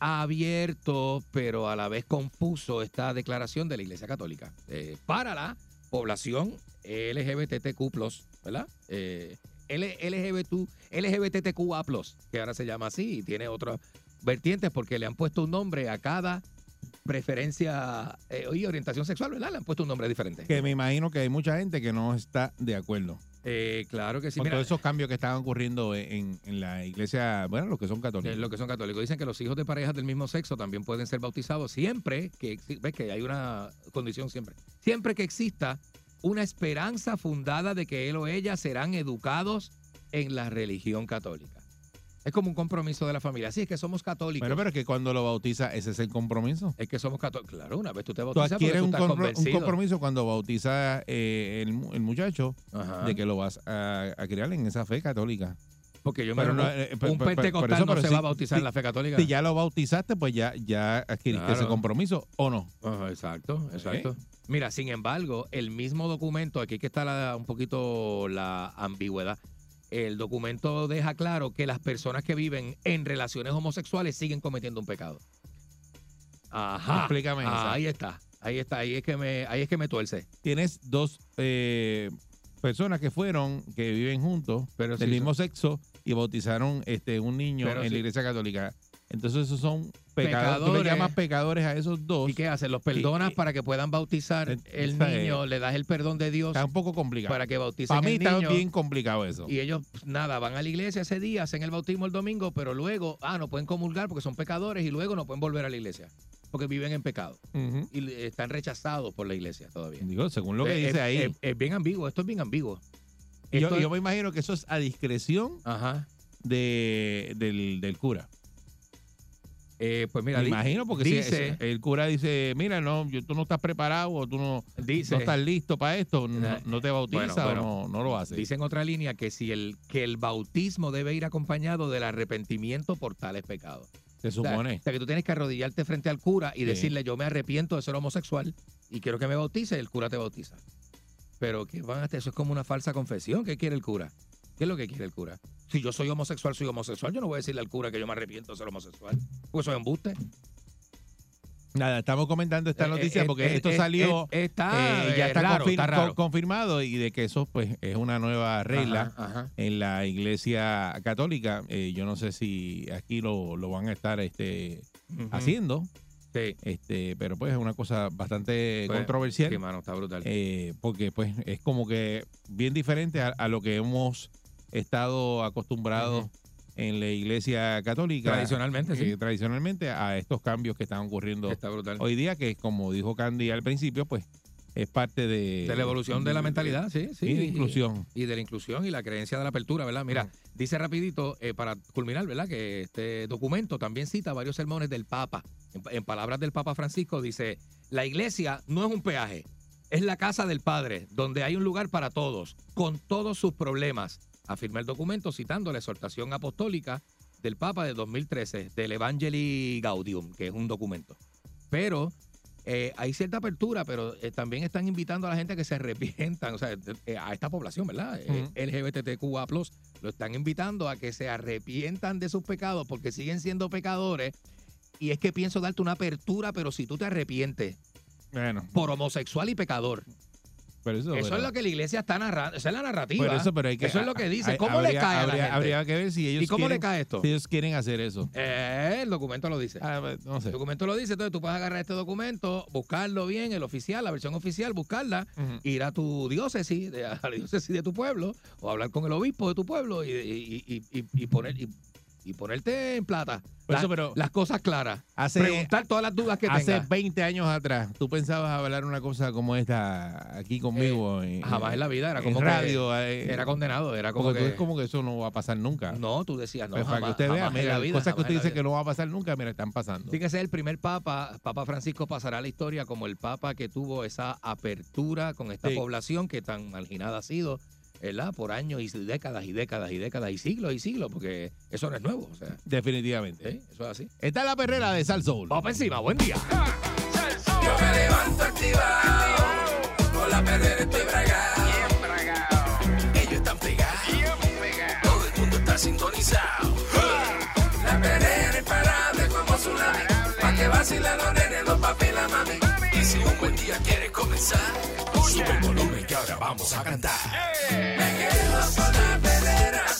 abierto, pero a la vez confuso esta declaración de la Iglesia Católica eh, para la población LGBTQ+, ¿verdad? Eh, LGBT, LGBTQA+, que ahora se llama así y tiene otras vertientes porque le han puesto un nombre a cada preferencia eh, y orientación sexual, ¿verdad? Le han puesto un nombre diferente. Que me imagino que hay mucha gente que no está de acuerdo. Eh, claro que sí. con Mira, todos esos cambios que están ocurriendo en, en la iglesia, bueno, los que son católicos. eh, lo que son católicos dicen que los hijos de parejas del mismo sexo también pueden ser bautizados siempre que ves que hay una condición siempre siempre que exista una esperanza fundada de que él o ella serán educados en la religión católica. Es como un compromiso de la familia. Sí, es que somos católicos. Bueno, pero es que cuando lo bautiza, ese es el compromiso. es que somos católicos. Claro, una vez tú te bautizas adquieres tú un, compro- compromiso cuando bautiza eh, el, el muchacho Ajá. de que lo vas a, a criar en esa fe católica. Porque yo Pero me no, un, eh, un pentecostal eso, no se si- va a bautizar si- en la fe católica. Si ya lo bautizaste, pues ya, ya adquiriste Claro. ese compromiso o no. Ajá, exacto, exacto. Mira, sin embargo, el mismo documento, aquí que está la- un poquito la ambigüedad. El documento deja claro que las personas que viven en relaciones homosexuales siguen cometiendo un pecado. Ajá. Explícame Ah, esa. Ahí está. Ahí está. Ahí es que me, ahí es que me tuerce. Tienes dos eh, personas que fueron, que viven juntos, Pero del sí mismo sexo, y bautizaron este un niño Pero en sí. la iglesia católica. Entonces esos son pecadores. Tú le llamas pecadores a esos dos. ¿Y qué hacen? Los perdonas Y- para que puedan bautizar Eh, el es- niño, le das el perdón de Dios Está un poco complicado. para que bauticen Para mí el está niño. bien complicado eso. Y ellos, pues, nada, van a la iglesia ese día, hacen el bautismo el domingo, pero luego, ah, no pueden comulgar porque son pecadores y luego no pueden volver a la iglesia porque viven en pecado y están rechazados por la iglesia todavía. Digo, según lo que Eh, dice es, ahí. Es, es bien ambiguo, esto es bien ambiguo. Yo, yo me imagino que eso es a discreción Ajá. de, del, del cura. Eh, pues mira, me imagino porque si dice, el cura dice, mira, no, yo- tú no estás preparado o tú no, dice, no estás listo para esto, no, no te bautiza bueno, o no, no lo hace. dice en otra línea que si el que el bautismo debe ir acompañado del arrepentimiento por tales pecados. Se O sea, supone. O sea, que tú tienes que arrodillarte frente al cura y Sí. decirle, yo me arrepiento de ser homosexual y quiero que me bautice, el cura te bautiza. Pero que van a hacer? Eso es como una falsa confesión. ¿Qué quiere el cura? ¿Qué es lo que quiere el cura? Si yo soy homosexual, soy homosexual. Yo no voy a decirle al cura que yo me arrepiento de ser homosexual. Porque soy embuste. Nada, estamos comentando esta Eh, noticia eh, porque eh, esto salió, está, ya está raro, confir- está raro. co- confirmado y de que eso pues es una nueva regla Ajá, ajá. en la iglesia católica. Eh, yo no sé si aquí lo, lo van a estar este, haciendo, Sí. este, pero pues es una cosa bastante Pues, controversial. Sí, mano, está brutal. eh, porque pues es como que bien diferente a, a lo que hemos estado acostumbrados Ujú. en la iglesia católica. Tradicionalmente, sí. eh, tradicionalmente a estos cambios que están ocurriendo Está hoy día, que como dijo Candy al principio, pues es parte de... De la evolución de la mentalidad, sí, sí. Y de inclusión. Y de la inclusión y la creencia de la apertura, ¿verdad? Mira, dice rapidito, eh, para culminar, ¿verdad? Que este documento también cita varios sermones del Papa. En, en palabras del Papa Francisco dice, la iglesia no es un peaje, es la casa del Padre, donde hay un lugar para todos, con todos sus problemas. Afirma el documento citando la exhortación apostólica del Papa de 2013, del Evangelii Gaudium, que es un documento. Pero eh, hay cierta apertura, pero eh, también están invitando a la gente a que se arrepientan, o sea, eh, a esta población, ¿verdad? Eh, Ujú. LGBTQA+, lo están invitando a que se arrepientan de sus pecados porque siguen siendo pecadores. Y es que pienso darte una apertura, pero si tú te arrepientes Bueno, por homosexual y pecador, pero eso, es lo que la iglesia está narrando, esa es la narrativa. eso, pero hay que, eso es lo que dice. hay- ¿Cómo le cae a la gente? habría que ver si ellos ¿Y cómo le cae esto? Si ellos quieren hacer eso. Eh, el documento lo dice. Ah, pues, no sé. El documento lo dice, entonces tú puedes agarrar este documento, buscarlo bien, el oficial, la versión oficial, buscarla, ir a tu diócesis, de- a la diócesis de tu pueblo, o hablar con el obispo de tu pueblo y- y- y poner y, ponerte en plata. Por eso, pero las cosas claras. hace- Preguntar todas las dudas que Hace tengas. 20 años atrás, ¿tú pensabas hablar una cosa como esta aquí conmigo? en- Jamás en la vida era como que radio. eh, era condenado, era como porque tú que es como que eso no va a pasar nunca. no, tú decías no, Pues para que jamás, usted vea, jamás en mira, la vida, cosas que usted dice que no va a pasar nunca, mira, están pasando. Tiene que ser el primer papa, Papa Francisco pasará a la historia como el papa que tuvo esa apertura con esta Sí. población que tan marginada ha sido, ¿verdad? Por años y décadas y décadas y décadas y siglos y siglos, porque eso no es nuevo, o sea, Definitivamente. ¿sí? eso es así. Está la perrera de Sal Soul. Vamos encima, buen día. Yo me levanto activado, con la perrera estoy bragado. Ellos están pegados, todo el mundo está sintonizado. La perrera imparable como tsunami, pa' que vacilan los nenes, los papi y la mami. Si un buen día quieres comenzar, sube el volumen que ahora vamos a cantar. Me quedo con la perrera.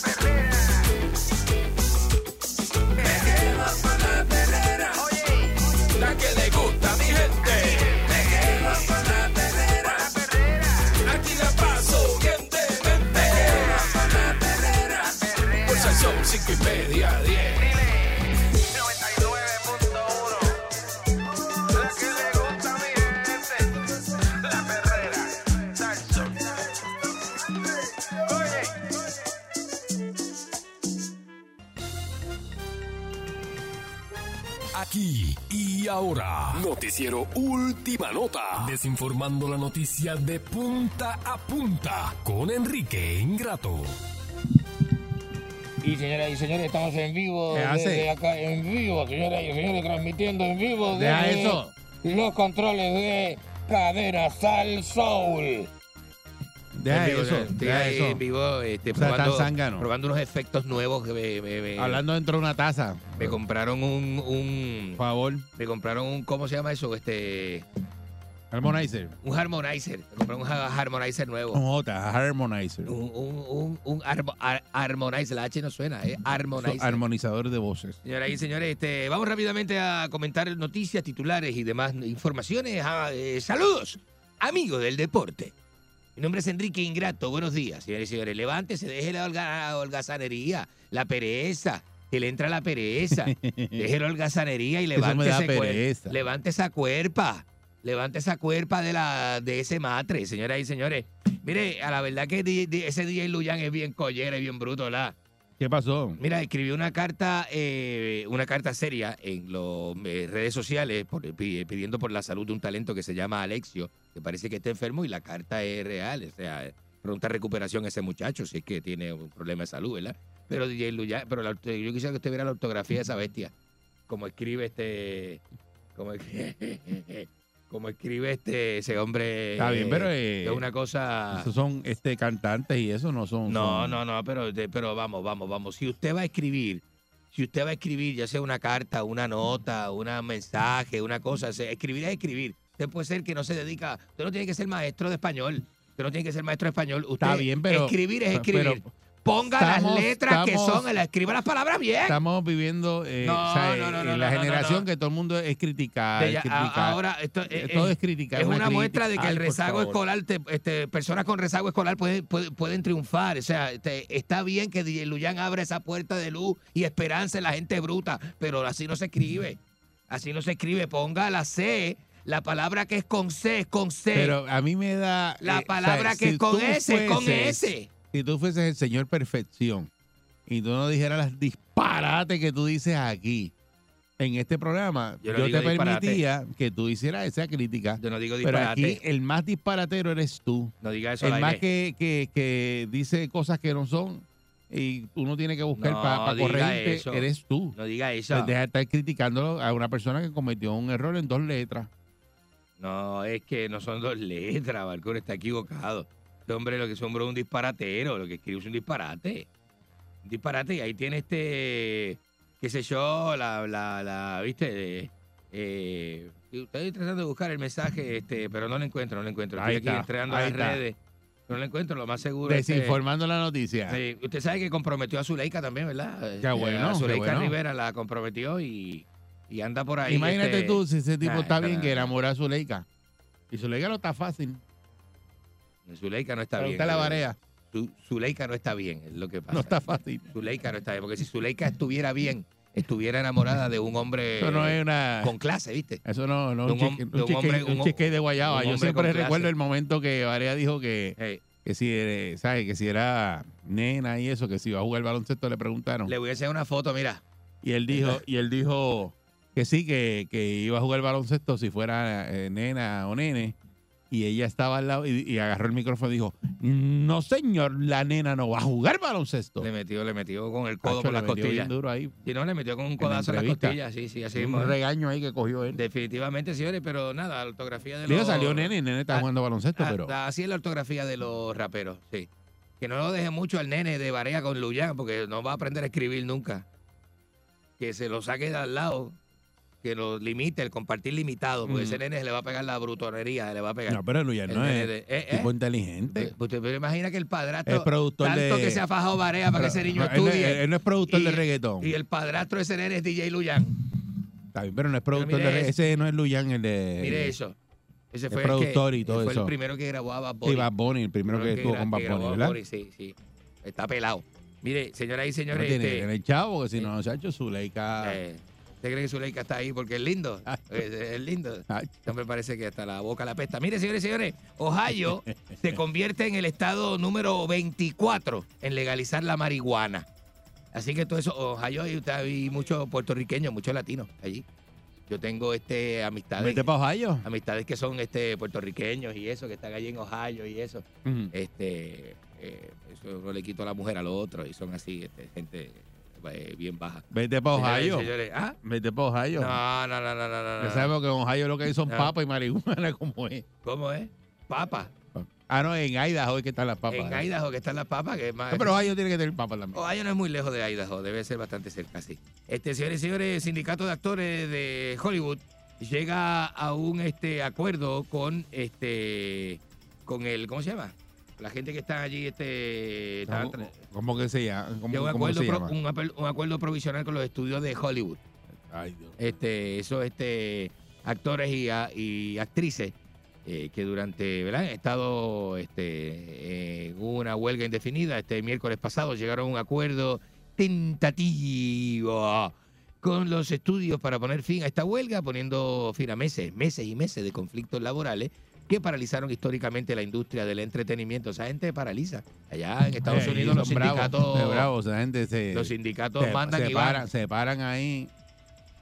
Y ahora. Noticiero Última Nota. Desinformando la noticia de punta a punta con Enrique Ingrato. Y señoras y señores, estamos en vivo desde acá, en vivo, señoras y señores, transmitiendo en vivo desde eso. los controles de Cadena Sal Soul. Deja eso. estoy Deja ahí eso. en vivo, este, O sea, tan probando, unos efectos nuevos que me, me- me- Hablando dentro de una taza. me compraron un, un Por favor. me compraron un ¿cómo se llama eso? Este Harmonizer. un harmonizer, me compraron un ha- harmonizer nuevo. Con J, Harmonizer. Un, un, un, un armo- ar- harmonizer, la H no suena, ¿eh? Harmonizer. Armonizador de voces. Señoras y señores, este, vamos rápidamente a comentar noticias, titulares y demás informaciones. Ah, eh, saludos, amigos del deporte. Mi nombre es Enrique Ingrato. Buenos días, señores y señores. Levántese, deje la holga- holgazanería, la pereza. Que le entra la pereza. Deje la holgazanería y levante, esa cuerpa. Levante esa cuerpa de, la, de ese matre, señoras y señores. Mire, a la verdad que di- di- ese DJ Luyan es bien collera y bien bruto, ¿verdad? ¿Qué pasó? Mira, escribió una carta, eh, una carta seria en las redes sociales por- pi- pidiendo por la salud de un talento que se llama Alexio, que parece que está enfermo y la carta es real, o sea, pronta recuperación a ese muchacho si es que tiene un problema de salud, ¿verdad? Pero DJ Luyan, pero la- yo quisiera que usted viera la ortografía de esa bestia, como escribe este, como, como escribe este ese hombre. Está bien, pero, eh, es una cosa. Esos son este cantantes y eso no son. No, son- no, no, pero, pero vamos, vamos, vamos. Si usted va a escribir, si usted va a escribir, ya sea una carta, una nota, un mensaje, una cosa, escribir es escribir. Usted puede ser que no se dedica, usted no tiene que ser maestro de español, usted no tiene que ser maestro de español. Usted, Está bien, pero- Escribir es pero escribir. Ponga estamos- las letras que son, escriba las palabras bien. Estamos viviendo eh, No, o sea, no, no, en no, la generación que todo el mundo es criticar. De ya- a- criticar. ahora esto, eh, todo es criticar. es una muestra de que Ay, el rezago escolar, te- este, personas con rezago escolar pueden, pueden, pueden triunfar. O sea, este, está bien que DJ Luyan abra esa puerta de luz y esperanza en la gente bruta, pero así no se escribe. Así no se escribe. Ponga la C, la palabra que es con C, es con C. Pero a mí me da. La eh, palabra que si es con S, es con S. Si tú fueses el señor perfección y tú no dijeras las disparates que tú dices aquí en este programa, Yo no te disparate. permitía que tú hicieras esa crítica. Yo no digo Pero aquí disparate. el más disparatero eres tú. No diga eso el al más aire. que, que, que dice cosas que no son y uno tiene que buscar No para diga corregirte, eso. eres tú. No diga eso. Pues deja de estar criticando a una persona que cometió un error en dos letras. No, es que no son dos letras, Balcón está equivocado. Este hombre lo que es hombre es un disparatero, lo que escribe es un disparate. Un disparate y ahí tiene este, qué sé yo, la, la, la viste, de, eh, estoy tratando de buscar el mensaje, este, pero no lo encuentro, no lo encuentro. Estoy Ahí aquí está, a las está. redes. No lo encuentro, lo más seguro. este, Desinformando la noticia. Sí, usted sabe que comprometió a Zuleika también, ¿verdad? Qué bueno, a qué Zuleika bueno. Rivera la comprometió y, y anda por ahí. Imagínate este, tú si ese tipo nah, está nah, bien que enamora a Zuleika. Y Zuleika no está fácil. Zuleika no está bien. Pregunta la. Barea. Su- Zuleika no está bien, es lo que pasa. No está fácil. Zuleika no está bien, porque si Zuleika estuviera bien, estuviera enamorada de un hombre Eso no es una. con clase, ¿viste? Eso no, no de un, cheque- de un un hombre- cheque- un un- cheque de guayaba. Yo siempre recuerdo el momento que Varea dijo que, Hey, que si, eh, ¿sabes? que si era nena y eso, que si iba a jugar baloncesto le preguntaron. le voy a hacer una foto, mira. Y él dijo, y él dijo que sí, que, que iba a jugar baloncesto si fuera eh, nena o nene. Y ella estaba al lado y, y agarró el micrófono y dijo, no señor, la nena no va a jugar baloncesto. Le metió, le metió con el codo Cacho, por las costillas. duro ahí. Si no, le metió con un codazo en las costillas. Sí, sí, así un mismo. regaño ahí que cogió él. Definitivamente, señores, pero nada, la ortografía de Digo, los... salió nene y nene estaba Ah, jugando baloncesto, Ah, pero... Así es la ortografía de los raperos, sí. Que no lo deje mucho al nene de Barea con Luyan, porque no va a aprender a escribir nunca. Que se lo saque de al lado, que lo limite, el compartir limitado, porque Mm. ese nene se le va a pegar la brutonería, se le va a pegar. No, pero Luyan no es de- eh, tipo eh. inteligente. Usted pero imagina que el padrastro, Es productor tanto de- que se ha fajado Barea para que ese niño No, él no estudie. él no es productor y- de reggaetón. Y el padrastro de ese nene es DJ Luyan. Está bien, pero no es productor de reggaetón. Ese no es Luyan, el de... Mire eso. Ese es fue el productor que, y todo fue eso. el primero que grabó a Bad Sí, Bunny. Bad Bunny, el primero que estuvo gra- con Bad Bunny, ¿verdad? Bunny, sí, sí. Está pelado. Mire, señoras y No señores, tiene, este, tiene el chavo, porque si no, Chacho, Zuleika... eh, ¿usted cree que Zuleika está ahí porque es lindo? Es, es lindo. Hombre parece que hasta la boca la pesta. Mire, señores y señores, Ohio se convierte en el estado número 24 en legalizar la marihuana. Así que todo eso, Ohio, hay, hay muchos puertorriqueños, muchos latinos allí. Yo tengo este amistades. Vete para Ohio. amistades que son este puertorriqueños y eso, que están allí en Ohio y eso. Este, eh, eso no le quito a la mujer al otro y son así, este, gente bien baja. Vete para Ohio. señores, ¿ah? Vete para Ohio. No, no, no, no, no, no, Ya no. sabemos que en Ohio lo que hay son No. papas y marihuana, como es. ¿Cómo es? Papa. Ah, no, en Idaho es que están las papas. En Idaho, que están las papas, que es más. No, pero Ohio tiene que tener papas también. Ohio no es muy lejos de Idaho, debe ser bastante cerca, sí. Este, señores y señores, el sindicato de actores de Hollywood llega a un este acuerdo con este con el, ¿cómo se llama? La gente que está allí, este, está- ¿Cómo, cómo que se llama? ¿Cómo, un acuerdo, se pro- llama? un, acuerdo provisional con los estudios de Hollywood. Ay, Dios. Este, esos este, actores y, a- y actrices eh, que durante, ¿verdad? Han estado este, una huelga indefinida. Este miércoles pasado llegaron a un acuerdo tentativo con los estudios para poner fin a esta huelga, poniendo fin a meses, meses y meses de conflictos laborales que paralizaron históricamente la industria del entretenimiento. Esa gente paraliza. Allá en Estados Unidos los bravos, sindicatos, son bravos, esa gente se, los sindicatos se, mandan se y paran, van. se paran ahí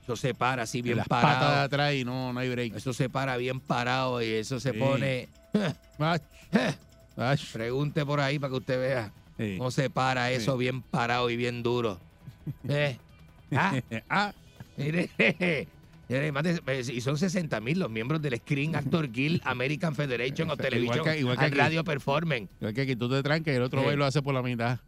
Eso se para así en bien las parado. patas de atrás y no, no hay break. Eso se para bien parado y eso se Sí. pone. Pregunte por ahí para que usted vea sí. cómo se para eso bien parado y bien duro. Eh, ah, Ah, mire, eh, y son 60 mil los miembros del Screen Actor Guild American Federation of Igual Television que- igual que and. Radio Performance. es que aquí tú te trancas y el otro Sí. y lo hace por la mitad.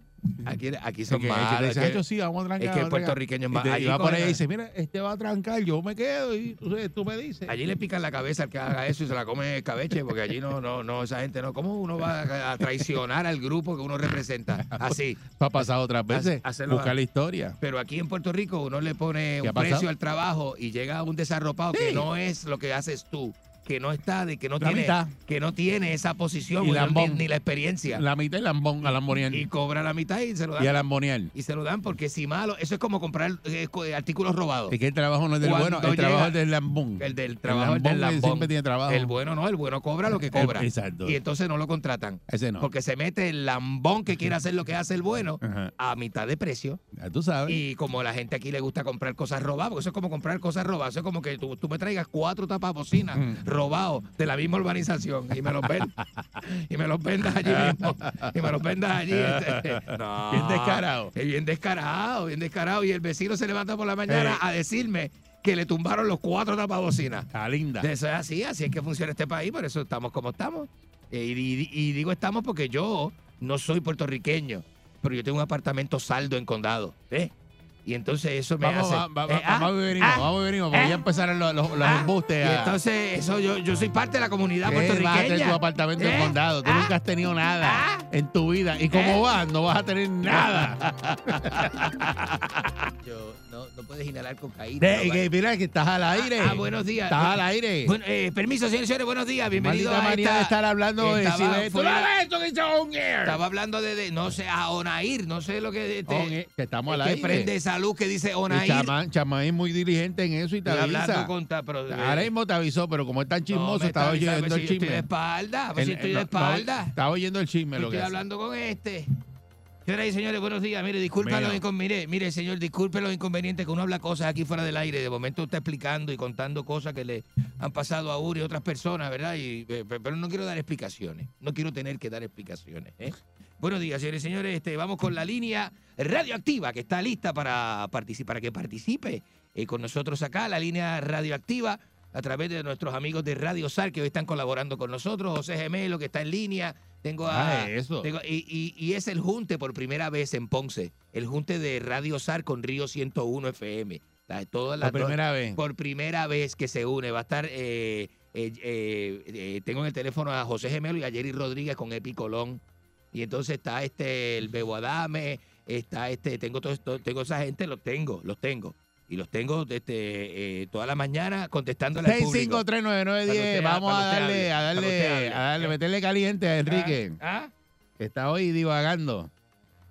Aquí, aquí son que, es que que- "Acho, sí, vamos a trancar. es que el vamos a trancar". puertorriqueño es más- allí va por ahí y dice, mira, este va a trancar, yo me quedo y tú, tú me dices. Allí le pican la cabeza al que haga eso y se la come escabeche, porque allí no, no, no, esa gente no. ¿Cómo uno va a- traicionar al grupo que uno representa? Así. Ha pasado otras veces. hacerlo- Busca la historia. Pero aquí en Puerto Rico uno le pone ¿Qué ha un precio al trabajo y llega un desarropado que no es lo que haces tú, que no está, de que no La tiene, mitad. que no tiene esa posición Y ni, la experiencia. La mitad y lambón, a lambonial. y cobra la mitad y se lo dan. Y a lambonial. Y se lo dan porque si malo, eso es como comprar eh, co- artículos robados. Es que el trabajo no es del Cuando bueno, el trabajo es del lambón. El del trabajo es del lambón siempre tiene trabajo. El bueno no, el bueno cobra lo que cobra. Exacto. Y entonces no lo contratan. Ese no. Porque se mete el lambón que quiere hacer lo que hace el bueno Ajá. a mitad de precio. Ya tú sabes. Y como la gente aquí le gusta comprar cosas robadas, porque eso es como comprar cosas robadas. Eso es como que tú, tú me traigas cuatro tapabocinas Mm. Robados de la misma urbanización y me los vendas. y me los vendas allí mismo. Y me los vendas allí. este, no, Bien descarado. Es bien descarado, bien descarado. Y el vecino se levanta por la mañana Eh. a decirme que le tumbaron los cuatro tapabocinas. Está linda. Eso es así, así es que funciona este país, por eso estamos como estamos. Eh, Y, y- y digo estamos porque yo no soy puertorriqueño, pero yo tengo un apartamento saldo en condado, ¿ves? Y entonces eso me Vamos, hace. va- va- eh, ah, vamos venimos, ah, vamos venimos, porque ah, ya empezaron los, los, los ah, embustes. Y entonces, eso yo, yo soy parte de la comunidad ¿Qué vas a puertorriqueña. tu apartamento en ¿Eh? condado? Tú nunca has tenido nada en tu vida. Y como ¿Eh? vas, no vas a tener nada. Yo, no, no puedes inhalar cocaína. De- no que, mira, que estás al aire. Ah, buenos días. Estás Bueno, al aire. Bueno, eh, permiso, señores y señores, buenos días. Bienvenido Maldita a manía esta... de estar hablando de Estaba si ves- ¿Tú no fuera- ves esto que dice on air? Estaba hablando de, de- no sé, a Onair, no sé lo que... este, On air, que estamos al que aire. prende esa luz que dice Onair. Chamán, Chamán es muy diligente en eso y te Estoy avisa. hablando con... ta- Pero, Ahora mismo te avisó, pero como es tan chismoso, estaba oyendo pues, el si yo estoy de chisme. espalda, pues si estoy no, de espalda. Estaba oyendo el chisme, lo Estoy que hace. hablando con este. Señoras y señores, buenos días. Mire, disculpen los inconvenientes. Mire, señor, disculpe los inconvenientes que uno habla cosas aquí fuera del aire. De momento está explicando y contando cosas que le han pasado a Uri y otras personas, ¿verdad? Y, eh, pe- pero no quiero dar explicaciones. No quiero tener que dar explicaciones. ¿eh? Buenos días, señores y señores. Este, vamos con la línea radioactiva que está lista para, para que participe eh, con nosotros acá. La línea radioactiva a través de nuestros amigos de Radio Sar que hoy están colaborando con nosotros. José Gemelo, que está en línea. Tengo a, Ah, eso. tengo- y, y- y es el junte por primera vez en Ponce. El junte de Radio Sar con Río 101 FM. La- todas las Por dos- primera vez. Por primera vez que se une. Va a estar. eh, eh, tengo en el teléfono a José Gemelo y a Jerry Rodríguez con Epi Colón. Y entonces está este, el Bebo Adame, está este, tengo todo esto, tengo esa gente, los tengo, los tengo. Y los tengo este, eh, toda la mañana contestándole al público. 6539910. Para Vamos a darle, a darle, hable. a darle, meterle caliente a Enrique. ¿Ah? Que está hoy divagando.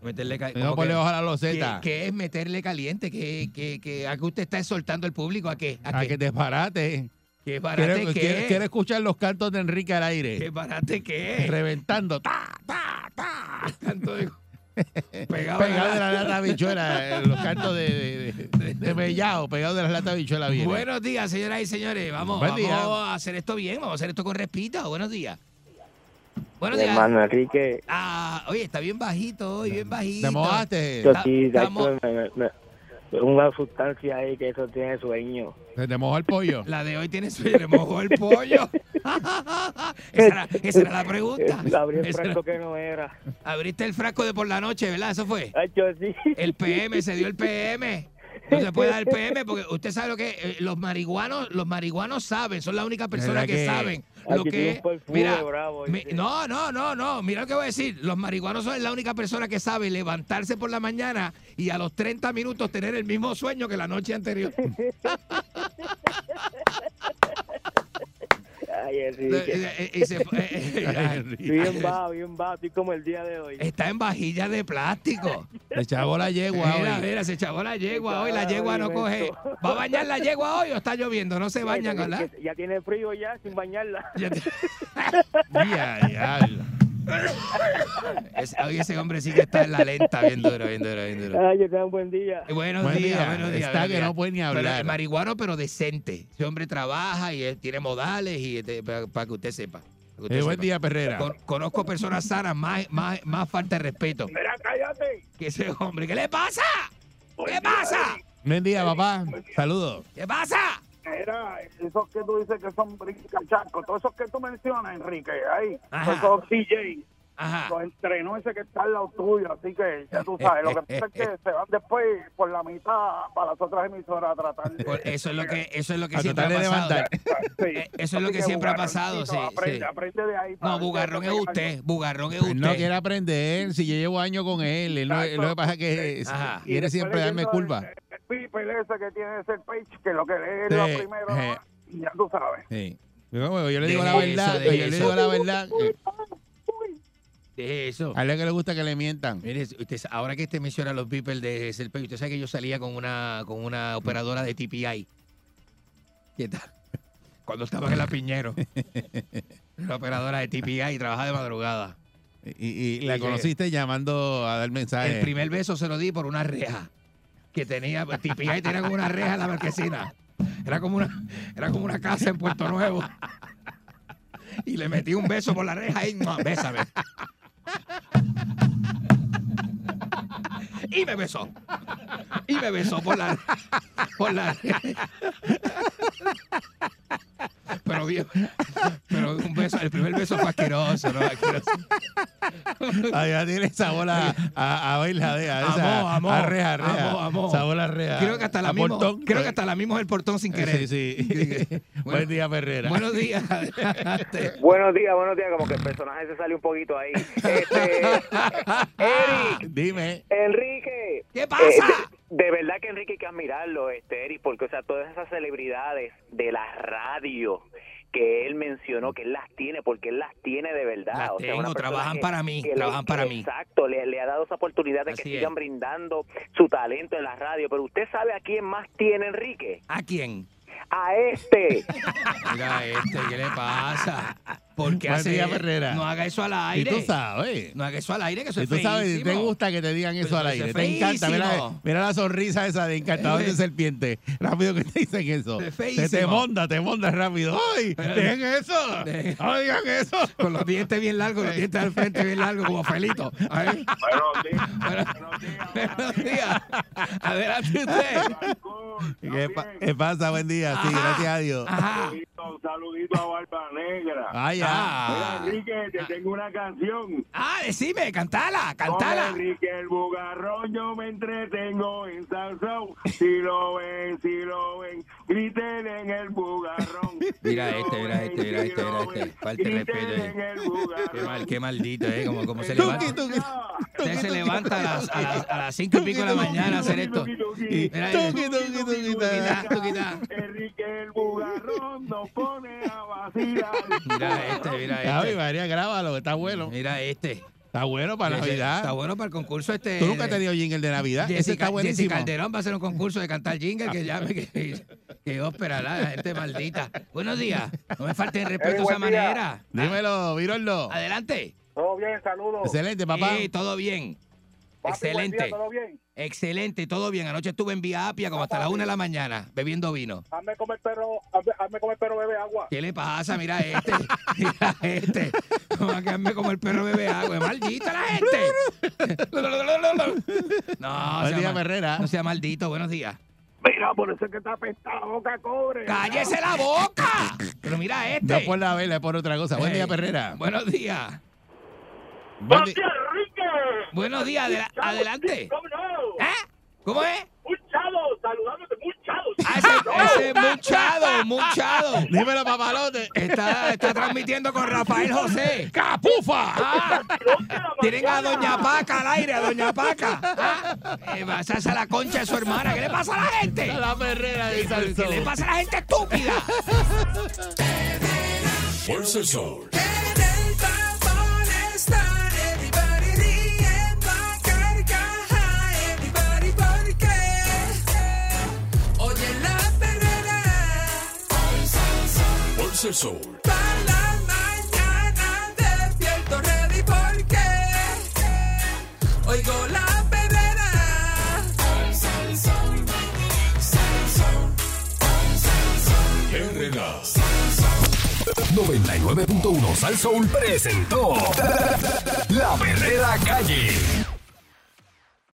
Meterle ca- No ponle que- ojo a la loseta. ¿Qué, qué es meterle caliente? ¿Qué, qué, qué- ¿A qué usted está soltando al público? ¿A qué? ¿A A qué? que te parate. ¿Qué barate Quiere, qué? quiere- quiere escuchar los cantos de Enrique al aire. ¿Qué barate qué? Reventando. ¡Ta, ta, ta! Canto de- Pegado, Pegado de la lata bichuela. Los cantos de, de, de, de mellao, pegado de la lata bichuela viene. Buenos días, señoras y señores. Vamos, Buen vamos día. a hacer esto bien, vamos a hacer esto con respeto. Buenos días. Buenos Mi días. hermano Enrique, Ah, oye, está bien bajito hoy, bien bajito. ¿Te mojaste? yo sí, me- me- una sustancia ahí que eso tiene sueño. ¿Se te mojó el pollo? La de hoy tiene sueño, le mojó el pollo. esa, era, esa era la pregunta. Abrí el frasco que no era. Abriste el frasco de por la noche, ¿verdad? Eso fue. Sí. El PM, se dio el PM. No se puede dar el PM porque usted sabe lo que eh, los marihuanos, los marihuanos saben, son las únicas personas ¿Verdad que, que- saben lo que Mira, bravo, mi- ¿viste? no, no, no, no, mira lo que voy a decir. Los marihuanos son la única persona que sabe levantarse por la mañana y a los 30 minutos tener el mismo sueño que la noche anterior. Ay, Enrique. Se Bien bajo, bien bajo, estoy como el día de hoy. Está en vajilla de plástico. Le echaba la yegua Mira, hoy. mira, se chavó la yegua hoy, la yegua no coge. ¿Va a bañar la yegua hoy o está lloviendo? No se bañan, ¿verdad? Ya tiene frío ya, sin bañarla. Ya Ya, ya. Ese, hoy ese hombre sí que está en la lenta, bien duro, bien duro, bien duro. Ay, que tengan buen día. Eh, Buenos Buen días, día. buenos días. Está buenos que no puede ni Pero hablar. es marihuano, pero decente. Ese hombre trabaja y él tiene modales y este, para, para que usted sepa. para que usted Eh, buen día, Perrera. Con- conozco personas sanas, más, más, más falta de respeto Mira, cállate. que ese hombre. ¿Qué le pasa? ¿Qué pasa? Buen día, papá. Saludos. ¿Qué pasa? Mira, esos que tú dices que son brincachacos, todos esos que tú mencionas, Enrique, ahí, Ajá. esos DJ, Ajá. los entrenó ese que está al lado tuyo, así que ya tú sabes, lo que pasa es que se van después por la mitad para las otras emisoras a tratar de... Por- Eso es lo que, eso es lo que siempre ha de pasado. levantar. Sí. Eh, Eso es lo Así que siempre ha pasado, sí, Aprende, sí. aprende de ahí. No, Bugarrón es que usted. Bugarrón es usted. no quiere aprender. Si yo llevo años con él, él no, lo que pasa es que quiere siempre darme leyendo curva. People ese que tiene ese page, que lo que lee es Sí, lo primero, sí. ¿no? y ya tú sabes. Sí. Yo, le digo De la eso, verdad. Yo le digo la verdad. eh, De eso. A él que le gusta que le mientan. Mire, usted, ahora que usted menciona los people de Serpey, usted sabe que yo salía con una, con una operadora de TPI. ¿Qué tal? Cuando estaba en la Piñero. Una operadora de TPI y trabajaba de madrugada. Y, y la Sí, conociste llamando a dar mensajes. El primer beso se lo di por una reja que tenía, TPI tenía como una reja en la marquesina. Era como una, era como una casa en Puerto Nuevo. Y le metí un beso por la reja y ¡mua! bésame. Y me besó. Y me besó por la, por la reja. Pero bien, pero un beso, el primer beso fue asqueroso, ¿no? Asqueroso. Allá tiene sabor a, a, a bailadea. Esa, amó, a reja, a reja. amó, amó. Sabor a reja. Creo que hasta la mismo, portón. creo que hasta la mismo es el portón sin querer. Sí, sí. Buen día, Ferrera. Buenos días. Buenos días, buenos días. Como que el personaje se salió un poquito ahí. Este, Eric, Dime. Enrique. ¿Qué pasa? de, de verdad que Enrique hay que admirarlo, este, Eric, porque, o sea, todas esas celebridades de la radio que él mencionó que él las tiene, porque él las tiene de verdad. Las o sea, tengo, una persona trabajan que- para mí, le- trabajan para mí. Exacto, le, le ha dado esa oportunidad de Así que es. sigan brindando su talento en la radio. Pero usted sabe a quién más tiene Enrique. ¿A quién? A este. Mira este, ¿qué le pasa? ¿Por qué Buen hace día, Ferrera. No haga eso al Y aire. tú sabes. No haga eso al aire, que eso Y es tú sabes, feísimo. te gusta que te digan eso Pero al aire. es Te encanta. Mira, mira la sonrisa esa de encantador de serpiente. Rápido que te dicen eso. Es Te, feísimo. te monda, te monda rápido. ¡Ay! ¡Dejen eso! ¡No digan eso! Con los dientes bien largos, los dientes al frente bien largos, como Felito. Ay. Buenos días. Adelante usted. ¿Qué, pa- qué pasa? Buen día. Sí, Ajá. gracias a Dios. Un saludito a Barba Negra. Ah, ya. Ah. Mira, Enrique, te tengo una canción. Ah, decime, cantala, Con cantala. Enrique el bugarrón yo me entretengo en Salsón. Si lo ven, si lo ven, griten en el bugarrón. Mira este, mira este, mira este, mira este. Falta respeto. Qué mal, qué maldito, ¿eh? Como, como se Tuki, levanta. Usted se levanta a las, a las, a las cinco y pico de la mañana a hacer esto. Enrique el bugarrón nos pone a vacilar. Mira este, mira este. María, grábalo, está bueno. Mira este. Está bueno para Ese- Navidad. Está bueno para el concurso este. ¿Tú nunca has tenido jingle de Navidad? Ese Jessica, está Jessica buenísimo. Calderón va a hacer un concurso de cantar jingle que llame que, que ópera, la gente maldita. Buenos días. No me falten respeto de esa día. manera. Dímelo, Viroldo. Adelante. Todo bien, saludos. Excelente, papá. Sí, todo bien. Papi, Excelente. día, ¿Todo bien? Excelente, todo bien. Anoche estuve en Vía Apia como hasta las una de la mañana bebiendo vino. Hazme comer perro, hazme, hazme comer perro, bebe agua. ¿Qué le pasa? Mira este. Mira este. Como a quedarme como el perro bebe agua. Es maldita la gente. No, Buen sea día, mal- Herrera. no sea maldito. Buenos días. Mira, por eso es que está apestada la boca cobre. ¡Cállese la boca! Pero mira este. No por la vela, es por otra cosa. Buen día, Ey, Perrera. Buenos días. Buen di- Enrique! Buenos días. adela- adelante. ¿Cómo no? ¿Eh? ¿Cómo es? Muchado, saludándote, muchado. Ah, ese, ese es Muchado, Muchado. Dímelo, papalote. Está, está transmitiendo con Rafael José. ¡Capufa! Ah, tienen a Doña Paca al aire, a Doña Paca. Ah, eh, va a la concha de su hermana. ¿Qué le pasa a la gente? A la perrera de ¿Qué Salsón. le pasa a la gente estúpida? Fuerza el sol. para la mañana despierto ready porque oigo la perrera. 99.1 Sal Soul presentó La Verdadera Calle.